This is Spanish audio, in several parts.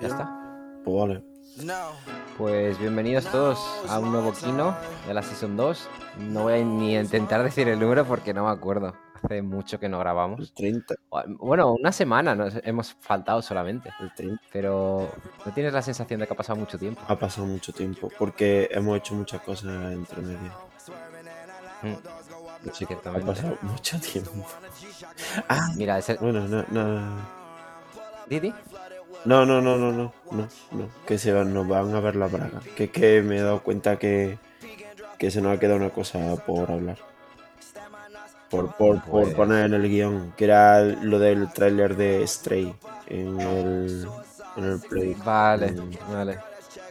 Ya está. Pues vale. Pues bienvenidos todos a un nuevo Kino de la Season 2. No voy a ni a intentar decir el número porque no me acuerdo. Hace mucho que no grabamos. El 30. Bueno, una semana nos hemos faltado solamente. El 30. Pero ¿no tienes la sensación de que ha pasado mucho tiempo? Ha pasado mucho tiempo porque hemos hecho muchas cosas entre medio. Mm, Sí, ha pasado mucho tiempo. Ah, Mira, ese... bueno, no, no. Didi. No, no, no, no, no, no, no, que se van, nos van a ver la braga. Que es que me he dado cuenta que, que se nos ha quedado una cosa por hablar. Por, por, por Pues- poner en el guion, que era lo del tráiler de Stray en el, en el Play. Vale, vale.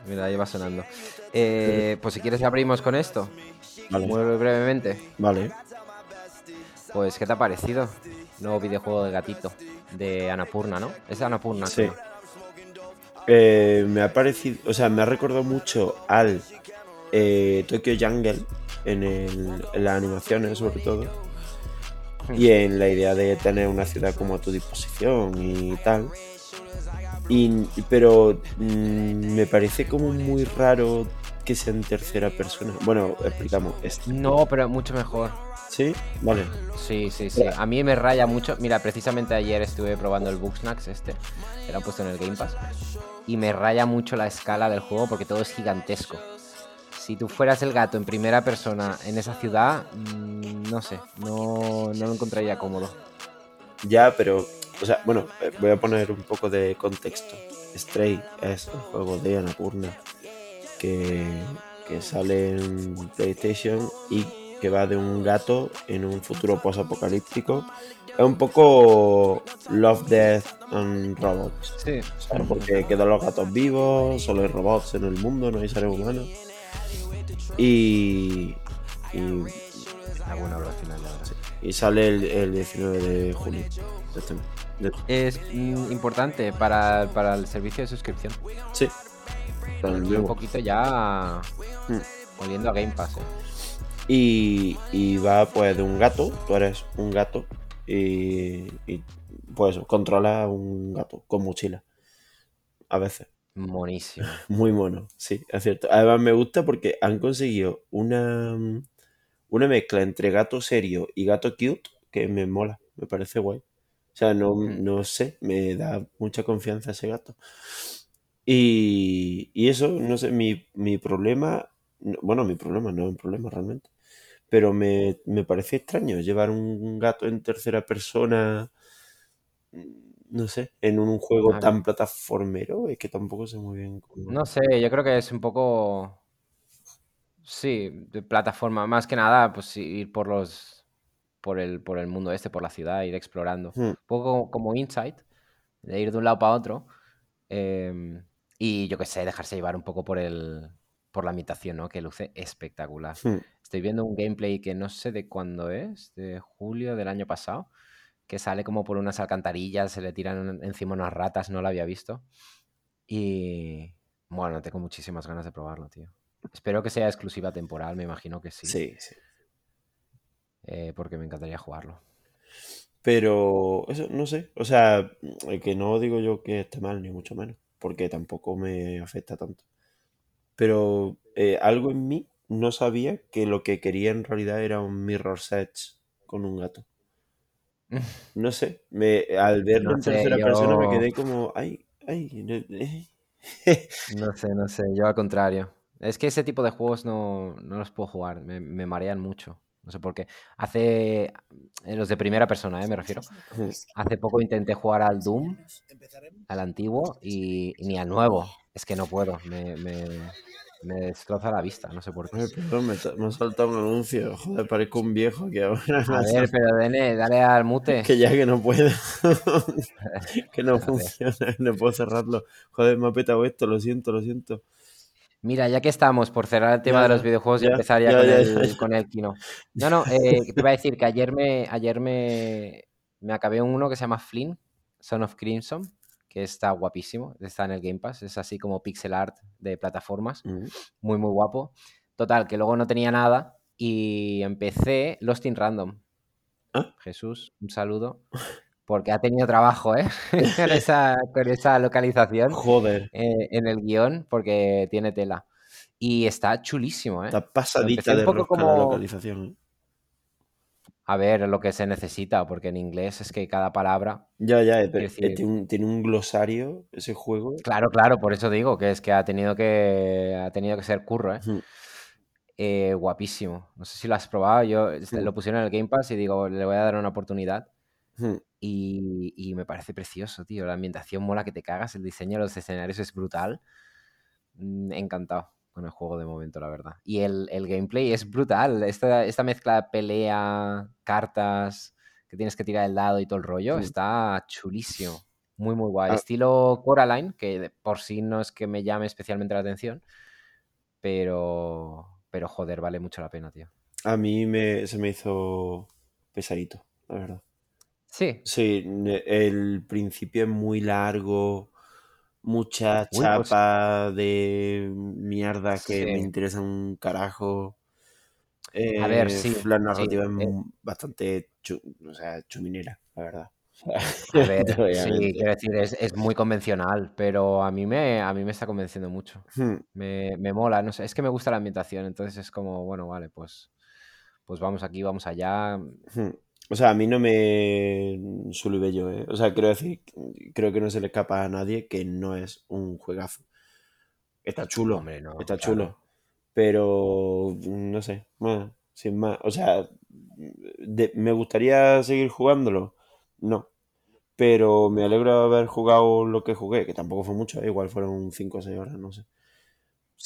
Mira, ahí va sonando. Eh, pues si quieres abrimos con esto. Vale, Muy brevemente. vale. Pues, ¿qué te ha parecido? Nuevo videojuego de gatito. De Anapurna, ¿no? Es Anapurna. Sí. creo. Eh, me ha parecido, o sea, me ha recordado mucho al eh, Tokyo Jungle en, el- en las animaciones, sobre todo, y en la idea de tener una ciudad como a tu disposición y tal. Y, pero mm, me parece como muy raro que sea en tercera persona. Bueno, explicamos. No, pero mucho mejor. ¿Sí? Vale. Sí, sí, sí. A mí me raya mucho. Mira, precisamente ayer estuve probando el Bugsnax este. Que lo han puesto en el Game Pass. Y me raya mucho la escala del juego porque todo es gigantesco. Si tú fueras el gato en primera persona en esa ciudad, mm, no sé, no, no lo encontraría cómodo. Ya, pero, o sea, bueno, eh, voy a poner un poco de contexto. Stray es un juego de Annapurna que, que sale en PlayStation y que va de un gato en un futuro post-apocalíptico. Es un poco Love, Death and Robots. Sí, ¿sabes? Porque quedan los gatos vivos, solo hay robots en el mundo, no hay seres humanos. Y, y, Ah, bueno, al final, la y sale el, el 19 de junio. de este mes. De- Es mm, importante para, para el servicio de suscripción. Sí. Un poquito ya Mm. volviendo a Game Pass. ¿eh? Y, y va pues de un gato, tú eres un gato y, y pues controla un gato con mochila. A veces. Monísimo. Muy mono, sí, es cierto. Además me gusta porque han conseguido una, una mezcla entre gato serio y gato cute que me mola, me parece guay. O sea, no, Mm. no sé, me da mucha confianza ese gato. Y, y eso, no sé, mi, mi problema, no- bueno, mi problema no es un problema realmente, pero me, me parece extraño llevar un gato en tercera persona, no sé, en un juego Ah, tan plataformero, es que tampoco sé muy bien cómo... No sé, yo creo que es un poco. Sí, de plataforma. Más que nada, pues ir por los. Por el, por el mundo este, por la ciudad, ir explorando. Hmm. Un poco como Insight, de ir de un lado para otro. em, y yo qué sé, dejarse llevar un poco por el. Por la ambientación, ¿no? Que luce espectacular. Hmm. Estoy viendo un gameplay que no sé de cuándo es, de julio del año pasado, que sale como por unas alcantarillas, se le tiran encima unas ratas, no lo había visto. Y bueno, tengo muchísimas ganas de probarlo, tío. Espero que sea exclusiva temporal, me imagino que sí, Sí, sí. eh, porque me encantaría jugarlo. Pero eso, no sé. O sea, que no digo yo que esté mal, ni mucho menos. Porque tampoco me afecta tanto. Pero eh, algo en mí no sabía que lo que quería en realidad era un Mirror Edge con un gato. No sé. Me, al verlo No en sé, tercera persona me quedé como, ay, ay. no- eh". No sé, no sé, yo al contrario. Es que ese tipo de juegos no, no los puedo jugar, me, me marean mucho. No sé por qué. Hace. eh, Los de primera persona, ¿eh? me refiero. Hace poco intenté jugar al Doom, al antiguo, y, y ni al nuevo. Es que no puedo, me, me, me destroza la vista, no sé por qué. Ay, perdón, me, me ha saltado un anuncio. Joder, parezco un viejo que ahora A ver, pero Dene, dale al mute. Que ya que no puedo. que no funciona, no puedo cerrarlo. Joder, me ha petado esto, lo siento, lo siento. Mira, ya que estamos por cerrar el tema Ya, de los videojuegos y empezar ya, ya, con, el, con el kino. No, no, eh, te iba a decir que ayer me, ayer me, me acabé uno que se llama Flynn, Son of Crimson, que está guapísimo, está en el Game Pass, es así como pixel art de plataformas, muy, muy guapo. Total, que luego no tenía nada y empecé Lost in Random. Ah. Jesús, un saludo. porque ha tenido trabajo, ¿eh? con, esa, con esa localización Joder. eh, en el guion, porque tiene tela. Y está chulísimo, ¿eh? Está Lo pasadita de poco rosca la localización. A ver, lo que se necesita, porque en inglés es que cada palabra... Ya, ya, eh, pero, eh, decir, tiene, un, tiene un glosario ese juego. claro, claro, por eso digo que es que ha tenido que, ha tenido que ser curro, ¿eh? Eh, guapísimo. No sé si lo has probado. Yo lo pusieron en el Game Pass y digo, le voy a dar una oportunidad. Y, y me parece precioso, tío. La ambientación mola que te cagas. El diseño de los escenarios es brutal. Mm, Encantado con el juego de momento, la verdad. Y el, el gameplay es brutal. Esta, esta mezcla de pelea, cartas, que tienes que tirar el dado y todo el rollo, está chulísimo. Muy, muy guay. Ah, Estilo Coraline, que por sí no es que me llame especialmente la atención, pero, pero joder, vale mucho la pena, tío. a mí me, se me hizo pesadito, la verdad. Sí. Sí, el principio es muy largo, mucha Uy, pues chapa de mierda que me sí. interesa un carajo. A ver, Eh, sí, la sí. narrativa es eh, mu- bastante chu- o sea, chuminera, la verdad. A ver, sí, quiero decir, es, es muy convencional, pero a mí me, a mí me está convenciendo mucho. Hmm, Me, me mola, no sé, es que me gusta la ambientación, entonces es como, bueno, vale, pues, pues vamos aquí, vamos allá. hmm. O sea, a mí no me suele yo, ¿eh? O sea, quiero decir, creo que no se le escapa a nadie que no es un juegazo. Está chulo, Hombre, no, está claro. chulo. Pero no sé, bueno, sin más. O sea, de- ¿me gustaría seguir jugándolo? No. Pero me alegro de haber jugado lo que jugué, que tampoco fue mucho, ¿eh? igual fueron 5 o 6 horas, no sé.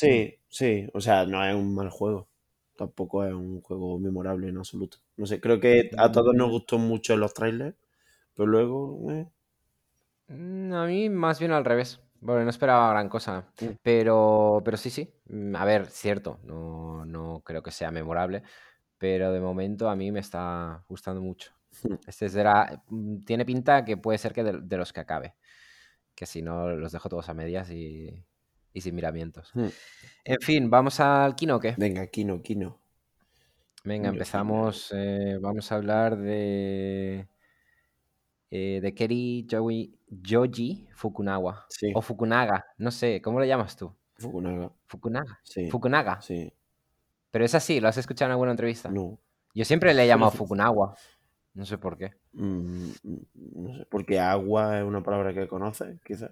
Mm, Sí, sí, o sea, no es un mal juego. Tampoco es un juego memorable en absoluto. No sé, creo que a todos nos gustó mucho los trailers, pero luego, eh, mm, A mí más bien al revés. Bueno, no esperaba gran cosa, pero, pero sí, sí. Mm, A ver, cierto, no, no creo que sea memorable, pero de momento a mí me está gustando mucho. mm, Este será, mm, tiene pinta que puede ser que de, de los que acabe, que si no los dejo todos a medias y, y sin miramientos. mm. En fin, ¿vamos al Kino o qué? Venga, Kino, Kino. Venga, Kino, Kino. empezamos. eh, vamos a hablar de, eh, de Keri Joji, Joji Fukunaga. Sí, O Fukunaga, no sé, ¿cómo lo llamas tú? Fukunaga. Fukunaga. Sí, Fukunaga. sí. Pero es así, ¿lo has escuchado en alguna entrevista? No. Yo siempre le he llamado Fukunaga. No sé por qué. Mm, no sé, porque agua es una palabra que conoces, quizás.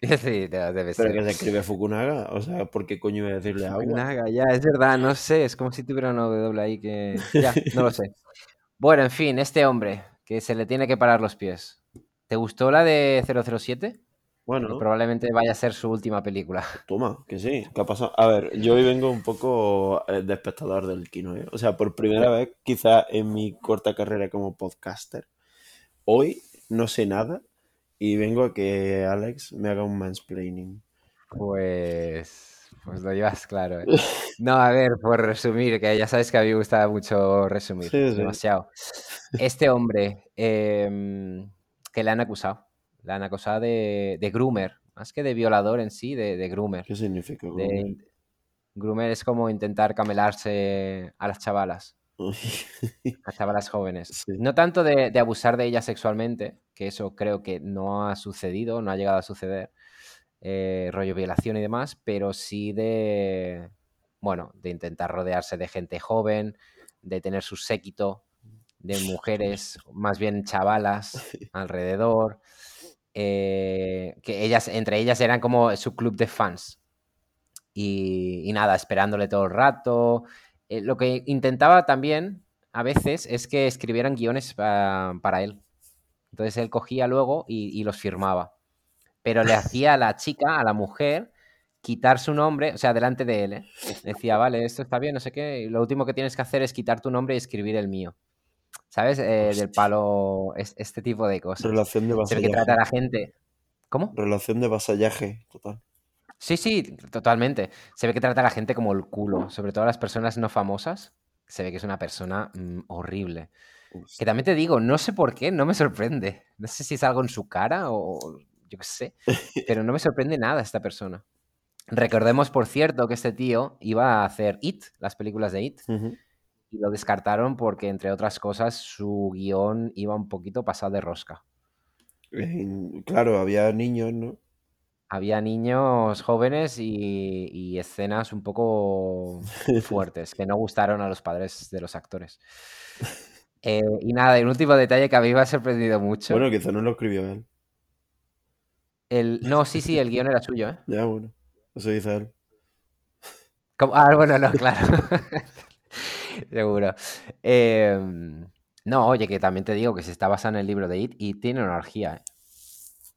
Sí, de- debe Pero ser. que se escribe Fukunaga, o sea, ¿por qué coño voy a decirle agua? Fukunaga, ya, es verdad, no sé, es como si tuviera una W ahí que... Ya, no lo sé. Bueno, en fin, este hombre, que se le tiene que parar los pies. ¿Te gustó la de 007? Que Bueno, probablemente vaya a ser su última película. toma, que sí, ¿qué ha pasado? A ver, yo hoy vengo un poco eh, de espectador del kino, ¿eh? O sea, por primera vez, quizá en mi corta carrera como podcaster, hoy no sé nada y vengo a que Alex me haga un mansplaining. Pues, pues lo llevas claro. ¿eh? No, a ver, por resumir, que ya sabes que a mí me gusta mucho resumir, Sí, sí. demasiado. Este hombre em, que le han acusado, le han acusado de, de groomer, más que de violador en sí, de, de groomer. ¿Qué significa? De, groomer? groomer es como intentar camelarse a las chavalas, a chavalas jóvenes. Sí. No tanto de, de abusar de ellas sexualmente, que eso creo que no ha sucedido, no ha llegado a suceder, eh, rollo violación y demás, pero sí de, bueno, de intentar rodearse de gente joven, de tener su séquito de mujeres, más bien chavalas alrededor, eh, que ellas, entre ellas eran como su club de fans. Y, y nada, esperándole todo el rato. Eh, lo que intentaba también a veces es que escribieran guiones pa- para él. Entonces él cogía luego y, y los firmaba. Pero le hacía a la chica, a la mujer, quitar su nombre, o sea, delante de él. ¿eh? Decía, vale, esto está bien, no sé qué. Y lo último que tienes que hacer es quitar tu nombre y escribir el mío. ¿Sabes? Eh, del palo, es- este tipo de cosas. Relación de Se ve que trata a vasallaje. la gente. ¿Cómo? Relación de vasallaje, total. Sí, sí, totalmente. Se ve que trata a la gente como el culo, sobre todo a las personas no famosas. Se ve que es una persona mm, horrible. Que también te digo, no sé por qué, no me sorprende. No sé si es algo en su cara o yo qué sé, pero no me sorprende nada esta persona. Recordemos, por cierto, que este tío iba a hacer It, las películas de It, y lo descartaron porque, entre otras cosas, su guion iba un poquito pasado de rosca. claro, había niños, ¿no? Había niños jóvenes y, escenas un poco fuertes que no gustaron a los padres de los actores. Eh, y nada, y un último detalle que a mí me ha sorprendido mucho. Bueno, quizá no lo escribió él. El, no, sí, sí, el guion era suyo, ¿eh? Ya, bueno. Eso dice él. Ah, bueno, no, claro. Seguro. Em, no, oye, que también te digo que se está basado en el libro de It y tiene energía. ¿eh?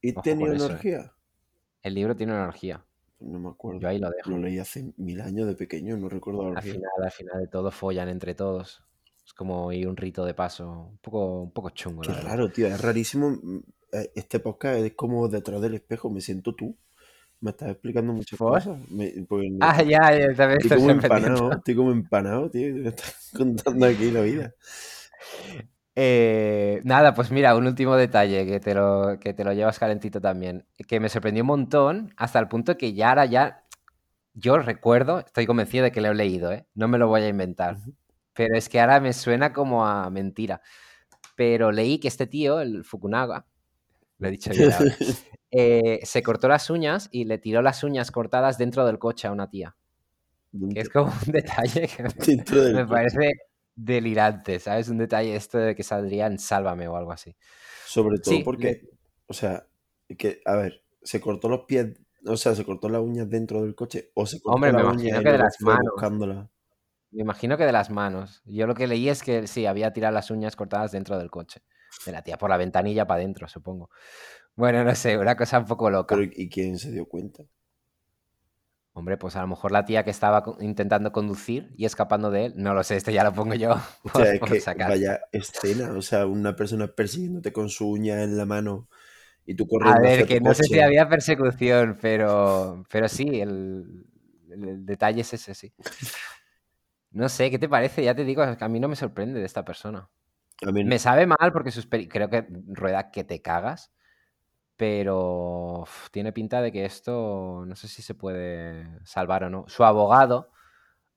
¿It tiene energía? El libro tiene energía. No me acuerdo. Yo ahí lo dejo. Lo leí hace mil años de pequeño, no recuerdo Al final, al final de todo follan entre todos. Es como ir un rito de paso. Un poco, un poco chungo. Qué raro, tío. Es rarísimo. Mm, eh, este podcast es como detrás del espejo. Me siento tú. Me estás explicando muchas cosas. ah, ya, ya, también estoy como empanado. Estoy como empanado, tío. Me estás contando aquí la vida. Eh, nada, pues mira, un último detalle que te, lo, que te lo llevas calentito también, que me sorprendió un montón hasta el punto que ya ahora ya, yo recuerdo, estoy convencido de que lo he leído, ¿eh? no me lo voy a inventar, pero es que ahora me suena como a mentira. Pero leí que este tío, el Fukunaga, lo he dicho ya, eh, se cortó las uñas y le tiró las uñas cortadas dentro del coche a una tía. Que es como un detalle que me parece delirante, ¿sabes? Un detalle esto de que saldría en Sálvame o algo así. Sobre todo porque, o sea, que, a ver, se cortó los pies, o sea, se cortó las uñas dentro del coche o se cortó Hombre, me imagino que de las manos. Me imagino que de las manos. Yo lo que leí es que sí, había tirado las uñas cortadas dentro del coche. De la tía por la ventanilla para adentro, supongo. Bueno, no sé, una cosa un poco loca. ¿Y quién se dio cuenta? Hombre, pues a lo mejor la tía que estaba intentando conducir y escapando de él, no lo sé, esto ya lo pongo yo. O sea, que vaya escena, o sea, una persona persiguiéndote con su uña en la mano y tú corriendo. A ver, que no sé si había persecución, pero, pero sí, el, detalle es ese, sí. No sé, ¿qué te parece? Ya te digo, a mí no me sorprende de esta persona. Me sabe mal porque sus creo que rueda que te cagas, pero tiene pinta de que esto no sé si se puede salvar o no. Su abogado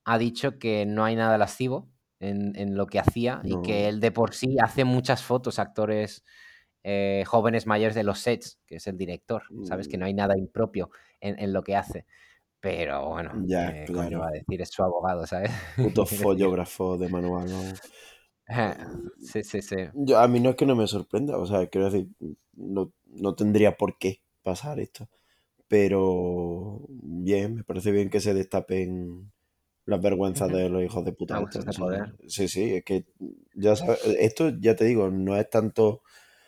ha dicho que no hay nada lascivo en, lo que hacía y que él de por sí hace muchas fotos actores eh, jóvenes mayores de los sets, que es el director, ¿sabes? Que no hay mm. nada impropio en, lo que hace. Pero bueno, ya, eh, va a decir? Es su abogado, ¿sabes? Puto follógrafo de manual, ¿no? Sí, sí, sí. Yo, a mí no es que no me sorprenda, o sea, quiero decir, no, no tendría por qué pasar esto. Pero bien, me parece bien que se destapen las vergüenzas de los hijos de puta. Sí, sí, es que ya sabes, esto ya te digo, no es tanto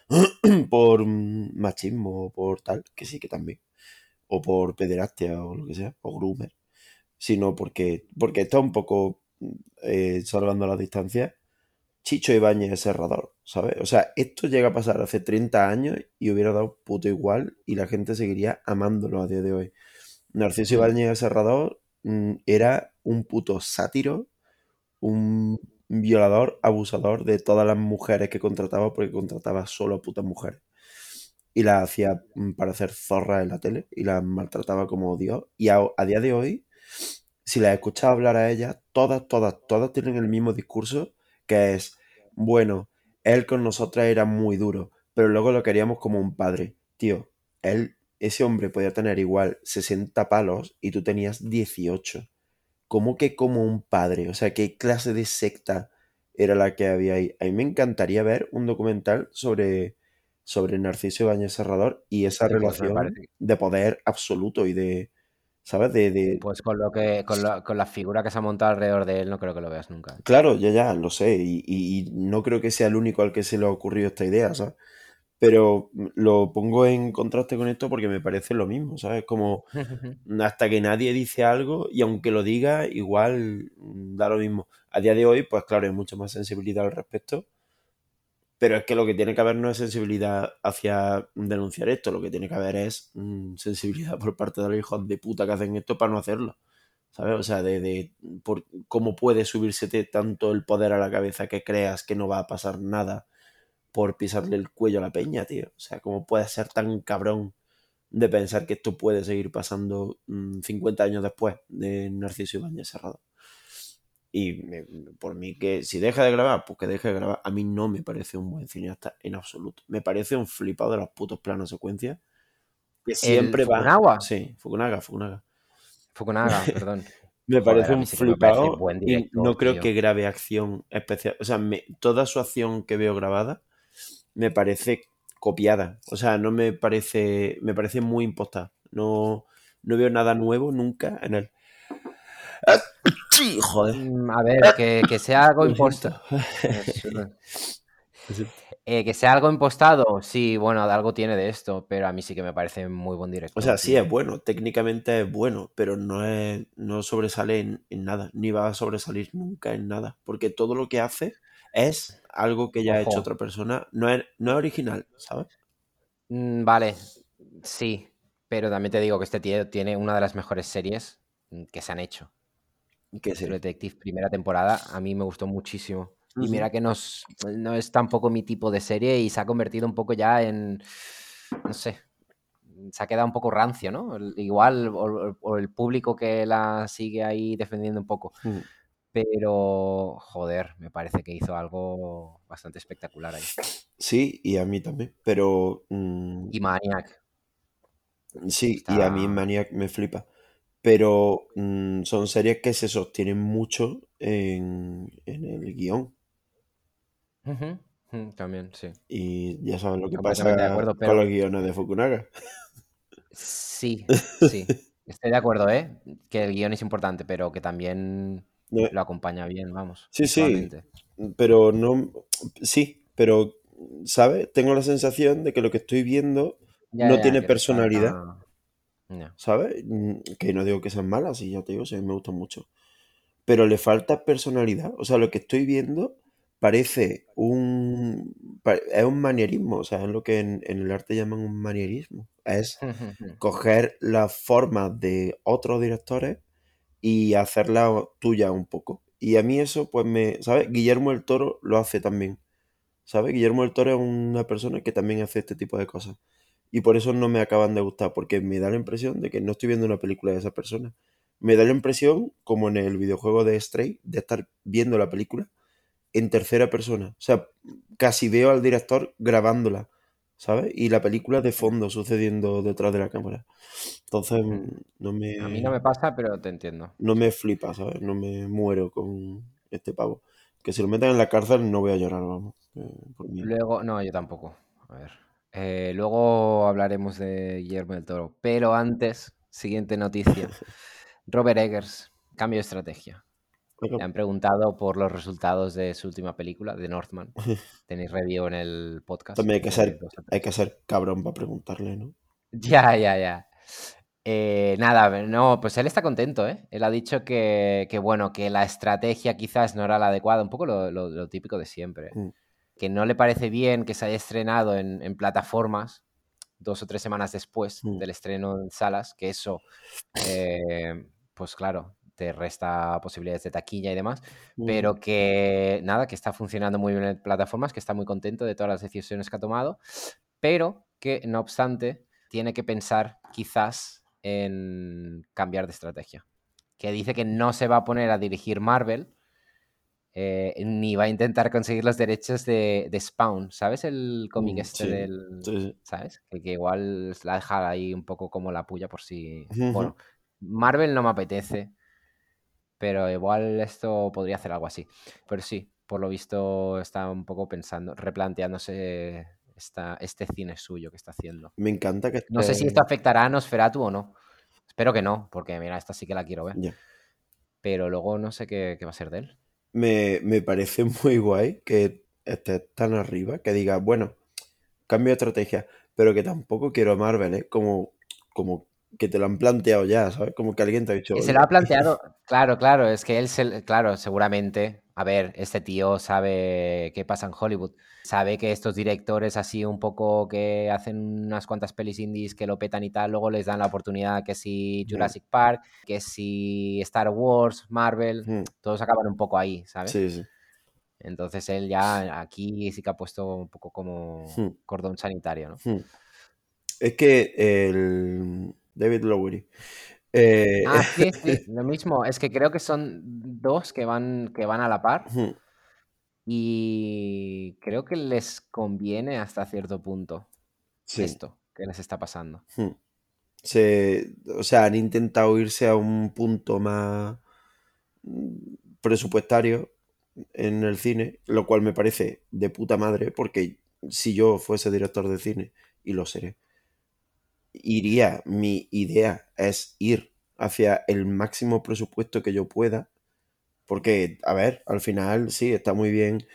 por machismo o por tal, que sí que también, o por pederastia o lo que sea, o groomer, sino porque, porque está un poco eh, salvando las distancias Chicho Ibáñez es cerrador, ¿sabes? O sea, esto llega a pasar hace 30 años y hubiera dado puto igual y la gente seguiría amándolo a día de hoy. Narciso Ibáñez es cerrador mm, era un puto sátiro, un violador, abusador de todas las mujeres que contrataba porque contrataba solo a putas mujeres. Y las hacía mm, para hacer zorras en la tele y las maltrataba como Dios. Y a, a día de hoy, si las escuchas hablar a ellas, todas, todas, todas tienen el mismo discurso que es, bueno, él con nosotras era muy duro, pero luego lo queríamos como un padre. Tío, él, ese hombre podía tener igual 60 palos y tú tenías 18. ¿Cómo que como un padre? O sea, ¿qué clase de secta era la que había ahí? A mí me encantaría ver un documental sobre, sobre Narciso Ibáñez Serrador y esa relación de poder absoluto y de, ¿sabes? De, Pues con lo que con la, con la, figura que se ha montado alrededor de él, no creo que lo veas nunca. Claro, ya, ya, lo sé. Y, no creo que sea el único al que se le ha ocurrido esta idea, ¿sabes? Pero lo pongo en contraste con esto porque me parece lo mismo, ¿sabes? Como hasta que nadie dice algo y aunque lo diga, igual da lo mismo. A día de hoy, pues claro, hay mucha más sensibilidad al respecto pero es que lo que tiene que haber no es sensibilidad hacia denunciar esto, lo que tiene que haber es mm, sensibilidad por parte de los hijos de puta que hacen esto para no hacerlo. ¿Sabes? O sea, de, por, cómo puede subirse tanto el poder a la cabeza que creas que no va a pasar nada por pisarle el cuello a la peña, tío. O sea, cómo puedes ser tan cabrón de pensar que esto puede seguir pasando 50 mm, años después de Narciso Ibáñez Cerrado. Y por mí que si deja de grabar, pues que deje de grabar. A mí no me parece un buen cineasta en absoluto. Me parece un flipado de los putos planos secuencias. Que siempre va. Fukunaga? Sí, Fukunaga, Fukunaga. Fukunaga, perdón. Me Joder, parece mí un sí me parece flipado. buen y no creo tío. que grabe acción especial. O sea, me- toda su acción que veo grabada me parece copiada. O sea, no me parece. Me parece muy impostada. No, no veo nada nuevo nunca en él. Mm, A ver, que, que sea algo impostado. Eh, que sea algo impostado, sí, bueno, algo tiene de esto, pero a mí sí que me parece muy buen director. O sea, sí es bueno, técnicamente es bueno, pero no es, no sobresale en, en nada, ni va a sobresalir nunca en nada, porque todo lo que hace es algo que ya ha hecho otra persona, no es, no es original, ¿sabes? Mm, Vale, sí, pero también te digo que este tío tiene una de las mejores series que se han hecho. Que sí. True Detective, primera temporada, a mí me gustó muchísimo. Y mira que no es, no es tampoco mi tipo de serie y se ha convertido un poco ya en, no sé, se ha quedado un poco rancio, ¿no? Igual, o, o el público que la sigue ahí defendiendo un poco. Pero, joder, me parece que hizo algo bastante espectacular ahí. Sí, y a mí también, pero mm, Y Maniac. sí, y a mí Maniac me flipa, pero mm, son series que se sostienen mucho en, en el guion. Ujú, También, sí. Y ya sabes lo que de pasa con los guiones de Fukunaga. Sí, sí. Estoy de acuerdo, ¿eh? Que el guion es importante, pero que también No- lo acompaña bien, vamos. Sí, sí. pero no, sí, pero, ¿sabes? Tengo la sensación de que lo que estoy viendo Ya, no ya, tiene personalidad, falta- Ya. ¿sabes? Mm, Que no digo que sean malas, sí, ya te digo, sí, me gustan mucho. Pero le falta personalidad. O sea, lo que estoy viendo parece un... es un manierismo, o sea, es lo que en, en el arte llaman un manierismo. Es coger las formas de otros directores y hacerla tuya un poco. Y a mí eso, pues me, ¿sabes? Guillermo el Toro lo hace también. ¿Sabes? Guillermo el Toro es una persona que también hace este tipo de cosas. Y por eso no me acaban de gustar, porque me da la impresión de que no estoy viendo una película de esa persona. Me da la impresión, como en el videojuego de Stray, de estar viendo la película en tercera persona. O sea, casi veo al director grabándola, ¿sabes? Y la película de fondo sucediendo detrás de la cámara. Entonces, Mm. no me... A mí no me pasa, pero te entiendo. no me flipa, ¿sabes? No me muero con este pavo. Que si lo meten en la cárcel no voy a llorar, vamos. por mí. Luego, no, yo tampoco. A ver. Eh, luego hablaremos de Guillermo del Toro. Pero antes, siguiente noticia. Robert Eggers, cambio de estrategia. Le han preguntado por los resultados de su última película, de Northman. Tenéis review en el podcast. También hay que ser, hay que ser cabrón para preguntarle, ¿no? Ya, ya, ya. Eh, nada, no, pues él está contento, ¿eh? Él ha dicho que, que, bueno, que la estrategia quizás no era la adecuada, un poco lo, lo- lo típico de siempre. Mm. Que no le parece bien que se haya estrenado en, en plataformas dos o tres semanas después Mm. del estreno en salas, que eso, eh, pues claro, te resta posibilidades de taquilla y demás, Mm. pero que nada, que está funcionando muy bien en plataformas, que está muy contento de todas las decisiones que ha tomado, pero que no obstante tiene que pensar quizás en cambiar de estrategia. Que dice que no se va a poner a dirigir Marvel, eh, ni va a intentar conseguir los derechos de, de Spawn, ¿sabes? El cómic Mm, este sí, del... sí. ¿Sabes? Que, que igual la deja ahí un poco como la puya por si... Bueno, Marvel no me apetece, pero igual esto podría hacer algo así. Pero sí, por lo visto está un poco pensando, replanteándose esta, este cine suyo que está haciendo. Me encanta que No sé si esto afectará a Nosferatu o no. Espero que no, porque mira, esta sí que la quiero ver. Pero luego no sé qué, qué va a ser de él. Me, me parece muy guay que estés tan arriba, que digas, bueno, cambio de estrategia, pero que tampoco quiero Marvel, ¿eh? Como, como que te lo han planteado ya, ¿sabes? Como que alguien te ha dicho, Que se "Oye, lo ha planteado, claro, claro, es que él, se, claro, seguramente, a ver, este tío sabe qué pasa en Hollywood, sabe que estos directores así un poco que hacen unas cuantas pelis indies que lo petan y tal, luego les dan la oportunidad que si. Jurassic Park, que si Star Wars, Marvel, Ujú. todos acaban un poco ahí, ¿sabes? Sí, sí. Entonces él ya aquí sí que ha puesto un poco como Hmm. cordón sanitario, ¿no? Hmm. Es que el David Lowery Eh, Ah, sí, sí, lo mismo. Es que creo que son dos que van, que van a la par. Y creo que les conviene hasta cierto punto sí. esto que les está pasando. Se, o sea, han intentado irse a un punto más presupuestario en el cine, lo cual me parece de puta madre, porque si yo fuese director de cine, y lo seré, iría, mi idea es ir hacia el máximo presupuesto que yo pueda, porque, a ver, al final sí, está muy bien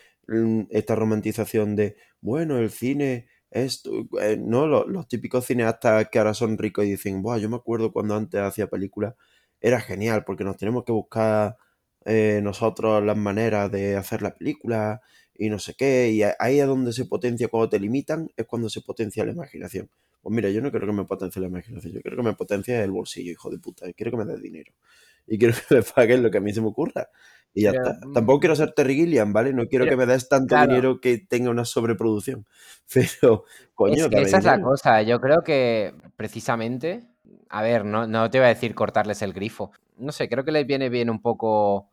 esta romantización de, bueno, el cine es, eh, no, los, típicos cineastas que ahora son ricos y dicen, Buah, yo me acuerdo cuando antes hacía películas, era genial, porque nos tenemos que buscar eh, nosotros las maneras de hacer la película y no sé qué, y ahí es donde se potencia, cuando te limitan, es cuando se potencia la imaginación. Pues mira, yo no quiero que me potencie la imaginación, yo quiero que me potencie el bolsillo, hijo de puta, quiero que me des dinero. Y quiero que me paguen lo que a mí se me ocurra. Y ya Pero, está. Tampoco quiero ser Terry Gilliam, ¿vale? No quiero pero, que me des tanto claro. dinero que tenga una sobreproducción. Pero, coño, Es que esa es la cosa. Yo creo que precisamente, a ver, no, no te voy a decir cortarles el grifo. No sé, creo que les viene bien un poco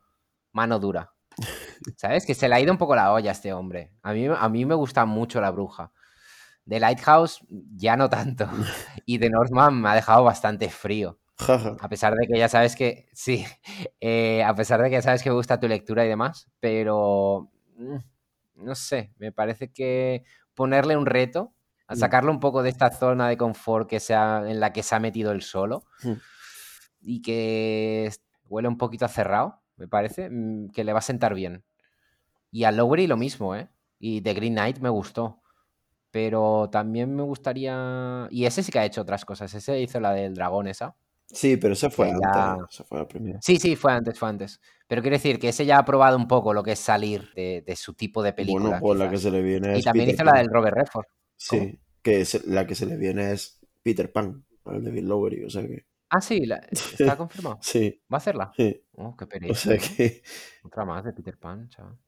mano dura. ¿Sabes? Que se le ha ido un poco la olla a este hombre. A mí, a mí me gusta mucho la bruja. De Lighthouse ya no tanto. Y de Northman me ha dejado bastante frío. A pesar de que ya sabes que, sí, eh, a pesar de que ya sabes que me gusta tu lectura y demás, pero mm, no sé, me parece que ponerle un reto, a Mm. sacarlo un poco de esta zona de confort que sea, en la que se ha metido él solo Mm. y que huele un poquito a cerrado, me parece, que le va a sentar bien. Y a Lowry lo mismo, ¿eh? Y The Green Knight me gustó. Pero también me gustaría. Y ese sí que ha hecho otras cosas. Ese hizo la del dragón, esa. Sí, pero eso fue antes. ya. Fue la primera. Sí, sí, fue antes, fue antes. Pero quiero decir que ese ya ha probado un poco lo que es salir de, de su tipo de Bueno, película. pues la que se le viene Y es también Peter hizo la del Robert Redford. ¿Cómo? Sí, que la que se le viene es Peter Pan, al de Bill Lowery, o sea que... Ah, sí, la- está confirmado. Sí, ¿Va a hacerla? sí. Oh, qué O pereza, sea ¿no? que... Otra más de Peter Pan, chaval.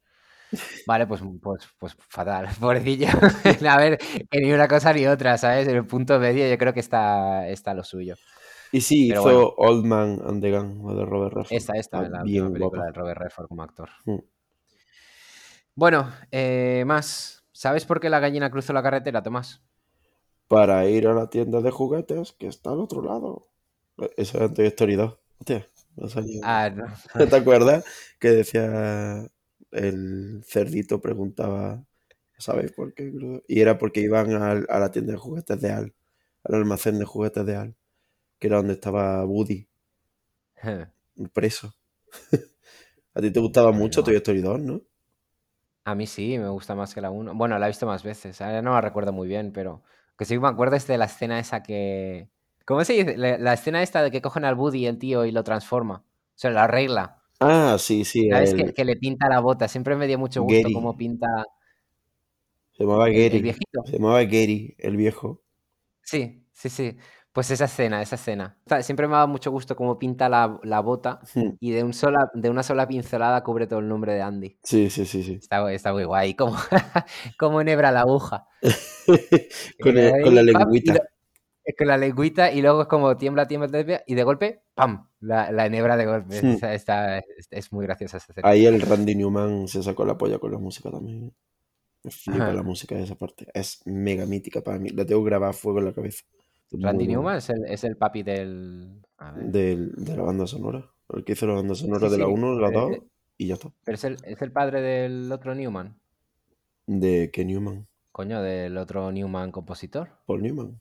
Vale, pues, pues, pues fatal, pobrecillo. A ver, que ni una cosa ni otra, ¿sabes? En el punto medio yo creo que está, está lo suyo. Y sí, Pero hizo bueno, Old Man and the Gun, de Robert Redford. esta, esta, Está la bien película guapa. de Robert Redford como actor. Mm. Bueno, eh, más. ¿Sabes por qué la gallina cruzó la carretera, Tomás? Para ir a la tienda de juguetes que está al otro lado. Eso es Toy Story 2. Hostia, me ha salido. Ah, no. ¿No te acuerdas? Que decía el cerdito preguntaba, ¿sabéis por qué? Y era porque iban al- a, la tienda de juguetes de Al, al almacén de juguetes de Al, que era donde estaba Woody, preso. A ti te gustaba mucho Bueno, Toy Story 2, ¿no? a mí sí, me gusta más que la 1. Bueno, la he visto más veces. Ahora no la recuerdo muy bien, pero que sí me acuerdo es de la escena esa que. ¿Cómo se dice? La, la escena esta de que cogen al Buddy el tío y lo transforma. O sea, lo arregla. Ah, sí, sí, ¿Sabes? Que, el que le pinta la bota. Siempre me dio mucho gusto cómo Gary. pinta Se llamaba el, el Gary. viejito. Se llamaba Gary, el viejo. Sí, sí, sí. Pues esa escena, esa escena. Siempre me ha dado mucho gusto cómo pinta la, la bota Hmm. y de, un sola, de una sola pincelada cubre todo el nombre de Andy. Sí, sí, sí, sí. Está, está muy guay. Como, como enhebra la aguja. Con, el- con la lengüita. Es con la lengüita y luego es como tiembla, tiembla, tiembla y de golpe, ¡pam! La, la enhebra de golpe. Está, está- es, es muy graciosa esa escena. Ahí el Randy Newman se sacó la polla con la música también. ¿eh? Me flipa la música de esa parte. Es mega mítica para mí. La tengo grabada a fuego en la cabeza. Muy Randy. Newman es el, es el papi del... Del- de la banda sonora. El que hizo la banda sonora Sí, de la sí, 1, la pero, 2 eh, y ya está. pero es, el, es el padre del otro Newman. De que Newman. Coño, del otro Newman compositor. Paul Newman.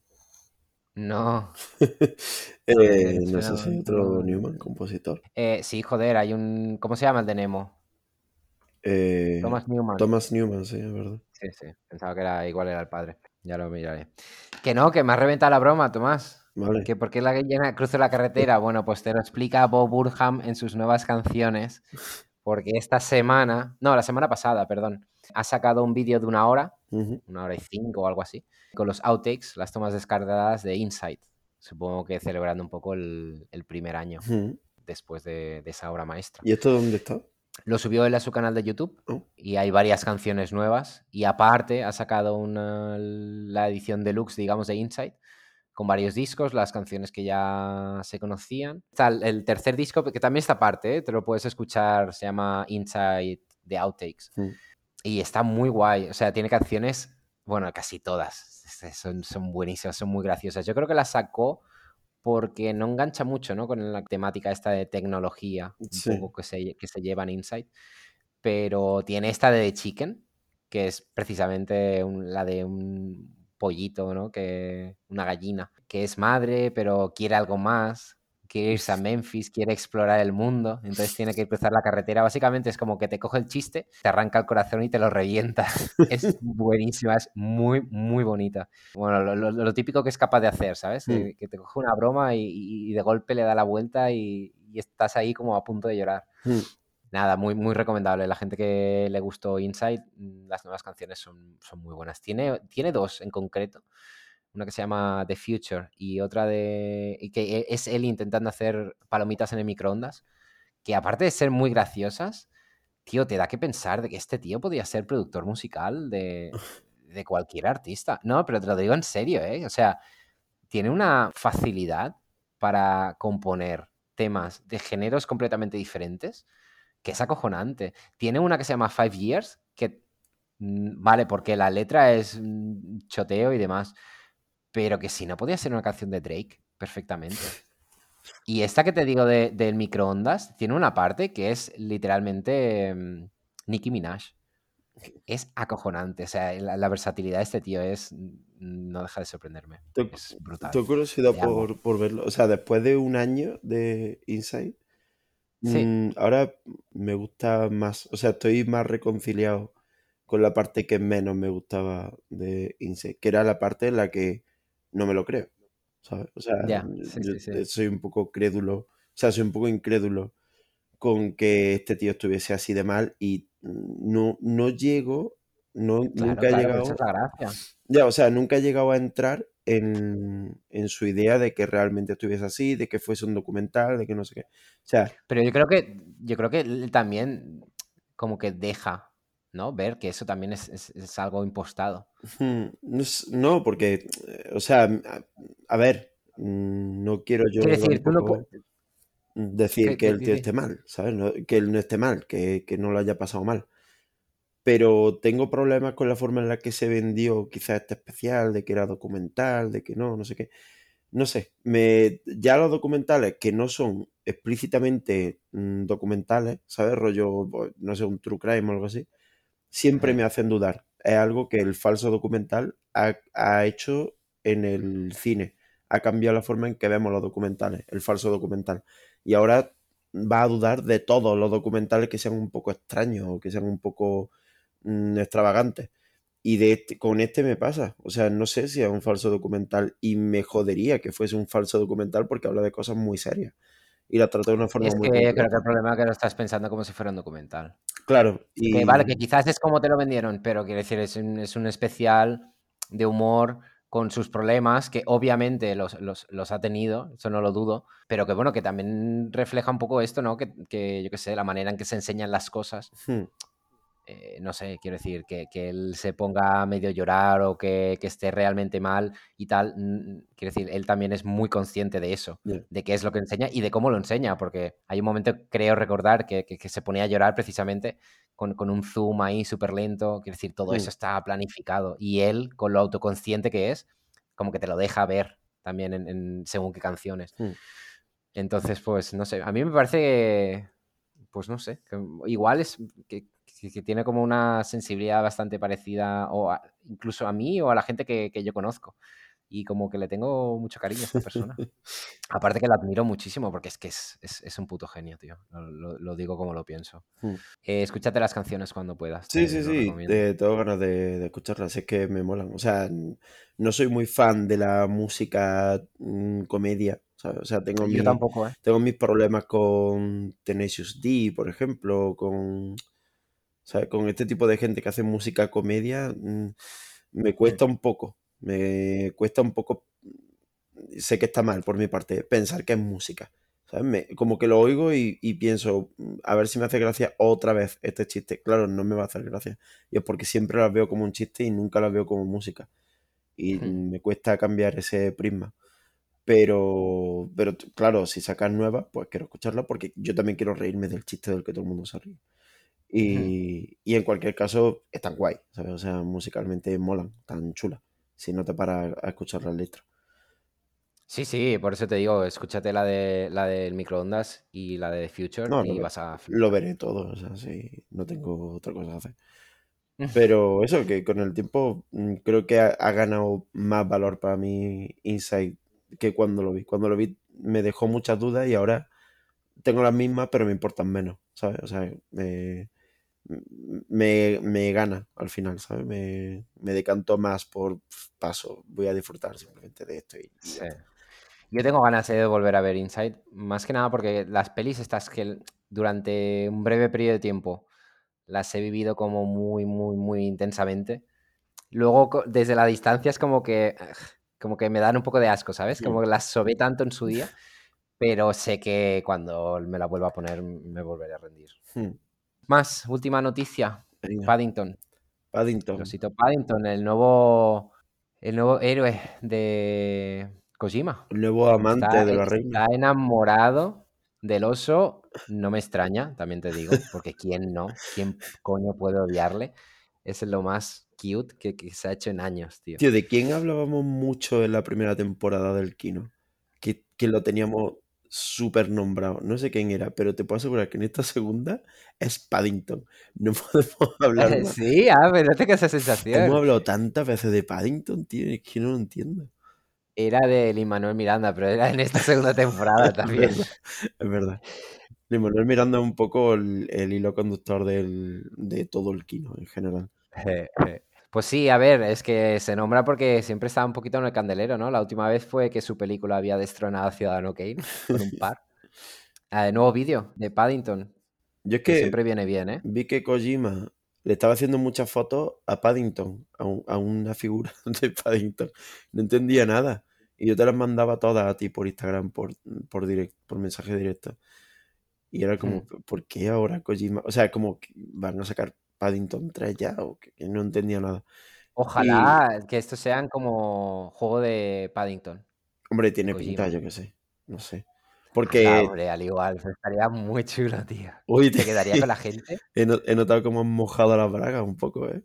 No, Eh, no sé si otro. Newman compositor. Eh, sí, joder, hay un... ¿Cómo se llama el de Nemo? Eh, Thomas Newman. Thomas Newman, sí, es verdad. Sí, sí. Pensaba que era igual era el padre. Ya lo miraré. Que no, que me ha reventado la broma, Tomás. Vale. ¿Que ¿Por qué la gallina cruza la carretera? Bueno, pues te lo explica Bob Burham en sus nuevas canciones. Porque esta semana, no, la semana pasada, perdón, ha sacado un vídeo de una hora, Ujú. una hora y cinco o algo así, con los outtakes, las tomas descargadas de Insight. Supongo que celebrando un poco el, el primer año Ujú. después de, de esa obra maestra. ¿Y esto dónde está? Lo subió él a su canal de YouTube Oh, y hay varias canciones nuevas. Y aparte ha sacado una, la edición deluxe, digamos, de Insight con varios discos, las canciones que ya se conocían. Está el, tercer disco, que también está aparte, ¿eh? te lo puedes escuchar, se llama Inside the Outtakes. Mm. Y está muy guay, o sea, tiene canciones, bueno, casi todas, son, son buenísimas, son muy graciosas. Yo creo que las sacó porque no engancha mucho, ¿no? Con la temática esta de tecnología, un Sí. poco que se, que se lleva en Inside. Pero tiene esta de The Chicken, que es precisamente un- la de un pollito, ¿no? Que, una gallina, que es madre, pero quiere algo más. Quiere irse a Memphis, quiere explorar el mundo, entonces tiene que cruzar la carretera. Básicamente es como que te coge el chiste, te arranca el corazón y te lo revienta. Es buenísima, es muy, muy bonita. Bueno, lo, lo- lo típico que es capaz de hacer, ¿sabes? Mm. Eh, Que te coge una broma y, de golpe le da la vuelta y, y estás ahí como a punto de llorar. Mm. Nada, muy, muy recomendable. La gente que le gustó Inside, mm, las nuevas canciones son, son muy buenas. Tiene, tiene dos en concreto. Una que se llama The Future y otra de. y que e- es él intentando hacer palomitas en el microondas. Que aparte de ser muy graciosas, tío, te da que pensar de que este tío podría ser productor musical de, de cualquier artista. No, pero te lo digo en serio, ¿eh? O sea, tiene una facilidad para componer temas de géneros completamente diferentes que es acojonante. Tiene una que se llama Five Years, que mm, vale, porque la letra es mm, choteo y demás, pero que si no podía ser una canción de Drake perfectamente. Y esta que te digo de- del microondas tiene una parte que es literalmente mm, Nicki Minaj. Es acojonante, o sea, la, la versatilidad de este tío es no deja de sorprenderme. Tengo, Es brutal. tengo curiosidad por, por verlo. O sea, después de un año de Inside, Sí. mm, ahora me gusta más. O sea, estoy más reconciliado con la parte que menos me gustaba de Inside, que era la parte en la que no me lo creo. ¿Sabes? O sea, Ya, sí, yo sí, sí. soy un poco crédulo. O sea, soy un poco incrédulo con que este tío estuviese así de mal y no, no llego, no, Claro, nunca he claro, pero llegado. esa es la gracia. Ya, o sea, nunca he llegado a entrar en, en su idea de que realmente estuviese así, de que fuese un documental, de que no sé qué. O sea, Pero yo creo que, yo creo que también como que deja, ¿no? Ver que eso también es, es- es algo impostado. no, porque, o sea, a, a ver, mm, no quiero yo decir, tú no tampoco pu- decir que- el tío esté mal, ¿sabes? No- que él no esté mal, que, que no lo haya pasado mal. Pero tengo problemas con la forma en la que se vendió quizás este especial, de que era documental, de que no, no sé qué. No sé, me, ya los documentales que no son explícitamente mm, documentales, ¿sabes? Rollo, pues, no sé, un true crime o algo así, siempre me hacen dudar. Es algo que el falso documental ha, ha hecho en el cine. Ha cambiado la forma en que vemos los documentales, el falso documental. Y ahora va a dudar de todos los documentales que sean un poco extraños o que sean un poco mm, extravagantes. Y de este, con este me pasa. O sea, no sé si es un falso documental y me jodería que fuese un falso documental porque habla de cosas muy serias. Y la trata de una forma Es muy que creo que el problema es que lo estás pensando como si fuera un documental. Claro, Que vale, que quizás es como te lo vendieron, pero quiero decir, es un, es un especial de humor con sus problemas, que obviamente los, los- los ha tenido, eso no lo dudo, pero que bueno, que también refleja un poco esto, ¿no? Que, que, yo qué sé, la manera en que se enseñan las cosas. hmm, eh, no sé, quiero decir, que, que él se ponga a medio llorar o que, que esté realmente mal y tal. mm, Quiero decir, él también es muy consciente de eso, de qué es lo que enseña y de cómo lo enseña, porque hay un momento, creo recordar, que, que- se ponía a llorar precisamente con, con un zoom ahí súper lento. Quiero decir, todo hmm, eso está planificado y él, con lo autoconsciente que es, como que te lo deja ver también en, en según qué canciones. hmm. Entonces, pues, no sé, a mí me parece pues no sé, que igual es que, que- tiene como una sensibilidad bastante parecida, o a- incluso a mí o a la gente que, que yo conozco. Y como que le tengo mucho cariño a esta persona. Aparte que la admiro muchísimo porque es que es, es- es un puto genio, tío. Lo, lo- digo como lo pienso. Hmm. Eh, escúchate las canciones cuando puedas, Sí, sí, sí, eh, tengo ganas de, de escucharlas, es que me molan. O sea, no soy muy fan de la música mm, comedia, ¿sabes? O sea, tengo Yo mi, tampoco, ¿eh? tengo mis problemas con Tenacious D, por ejemplo, con, Con este tipo de gente que hace música comedia, mm, me cuesta un poco, me cuesta un poco, sé que está mal por mi parte, pensar que es música. ¿Sabes? Me- como que lo oigo y, y pienso, "Mm, a ver si me hace gracia otra vez este chiste. Claro, no me va a hacer gracia. Y es porque siempre las veo como un chiste y nunca las veo como música. Y me cuesta cambiar ese prisma. Pero, pero claro, si sacas nuevas, pues quiero escucharla porque yo también quiero reírme del chiste del que todo el mundo se ríe. Y, y en cualquier caso, están guay, ¿sabes? O sea, musicalmente molan, tan chulas, si no te paras a escuchar las letras. Sí, sí, por eso te digo, escúchate la de la del microondas y la de Future No, y vas a lo veré todo, o sea, sí, no tengo otra cosa que hacer. Pero eso, que con el tiempo mm, creo que ha, ha ganado más valor para mí Inside que cuando lo vi. Cuando lo vi me dejó muchas dudas y ahora tengo las mismas, pero me importan menos, ¿sabes? O sea, me, me, me gana al final, ¿sabes? Me, me decanto más por "Pf, paso, voy a disfrutar simplemente de esto y, Sí. Yo tengo ganas eh, de volver a ver Inside, más que nada porque las pelis estas que durante un breve periodo de tiempo las he vivido como muy, muy, muy intensamente. Luego desde la distancia es como que, como que me dan un poco de asco, ¿sabes? Como Mm. que las sobé tanto en su día, pero sé que cuando me la vuelva a poner me volveré a rendir. Mm. Más, última noticia, Paddington. Paddington, Paddington, el nuevo, el nuevo héroe de Kojima. el nuevo amante Está, de la reina. está enamorado del oso, no me extraña, también te digo, porque ¿quién no? ¿Quién coño puede odiarle? Es lo más cute que, que se ha hecho en años, tío. Tío, ¿de quién hablábamos mucho en la primera temporada del Kino? Que, que lo teníamos súper nombrado. No sé quién era, pero te puedo asegurar que en esta segunda es Paddington. No podemos hablar más. Sí, ah, pero no tengo esa Hemos sensación. hablado tantas veces de Paddington, tío, es que no lo entiendo. Era de Lin-Manuel Miranda, pero era en esta segunda temporada también. verdad, es verdad. Luis Manuel Miranda es un poco el, el hilo conductor del, de todo el Kino en general. Eh, eh. Pues sí, a ver, es que se nombra porque siempre está un poquito en el candelero, ¿no? La última vez fue que su película había destronado a Ciudadano Kane con un par. De nuevo vídeo de Paddington, Yo es que que siempre viene bien, ¿eh? vi que Kojima le estaba haciendo muchas fotos a Paddington, a, un- a una figura de Paddington. No entendía nada. Y yo te las mandaba todas a ti por Instagram, por, por, direct, por mensaje directo. Y era como, Hmm. ¿por qué ahora Kojima? O sea, como que van a sacar Paddington 3 ya, o que, que no entendía nada. Y, Ojalá que estos sean como juego de Paddington, hombre, tiene pinta, yo qué sé, no sé. Porque, hombre, al igual, estaría muy chulo, tío. uy, Se quedaría con la gente. he, no- he notado como han mojado las bragas un poco, ¿eh?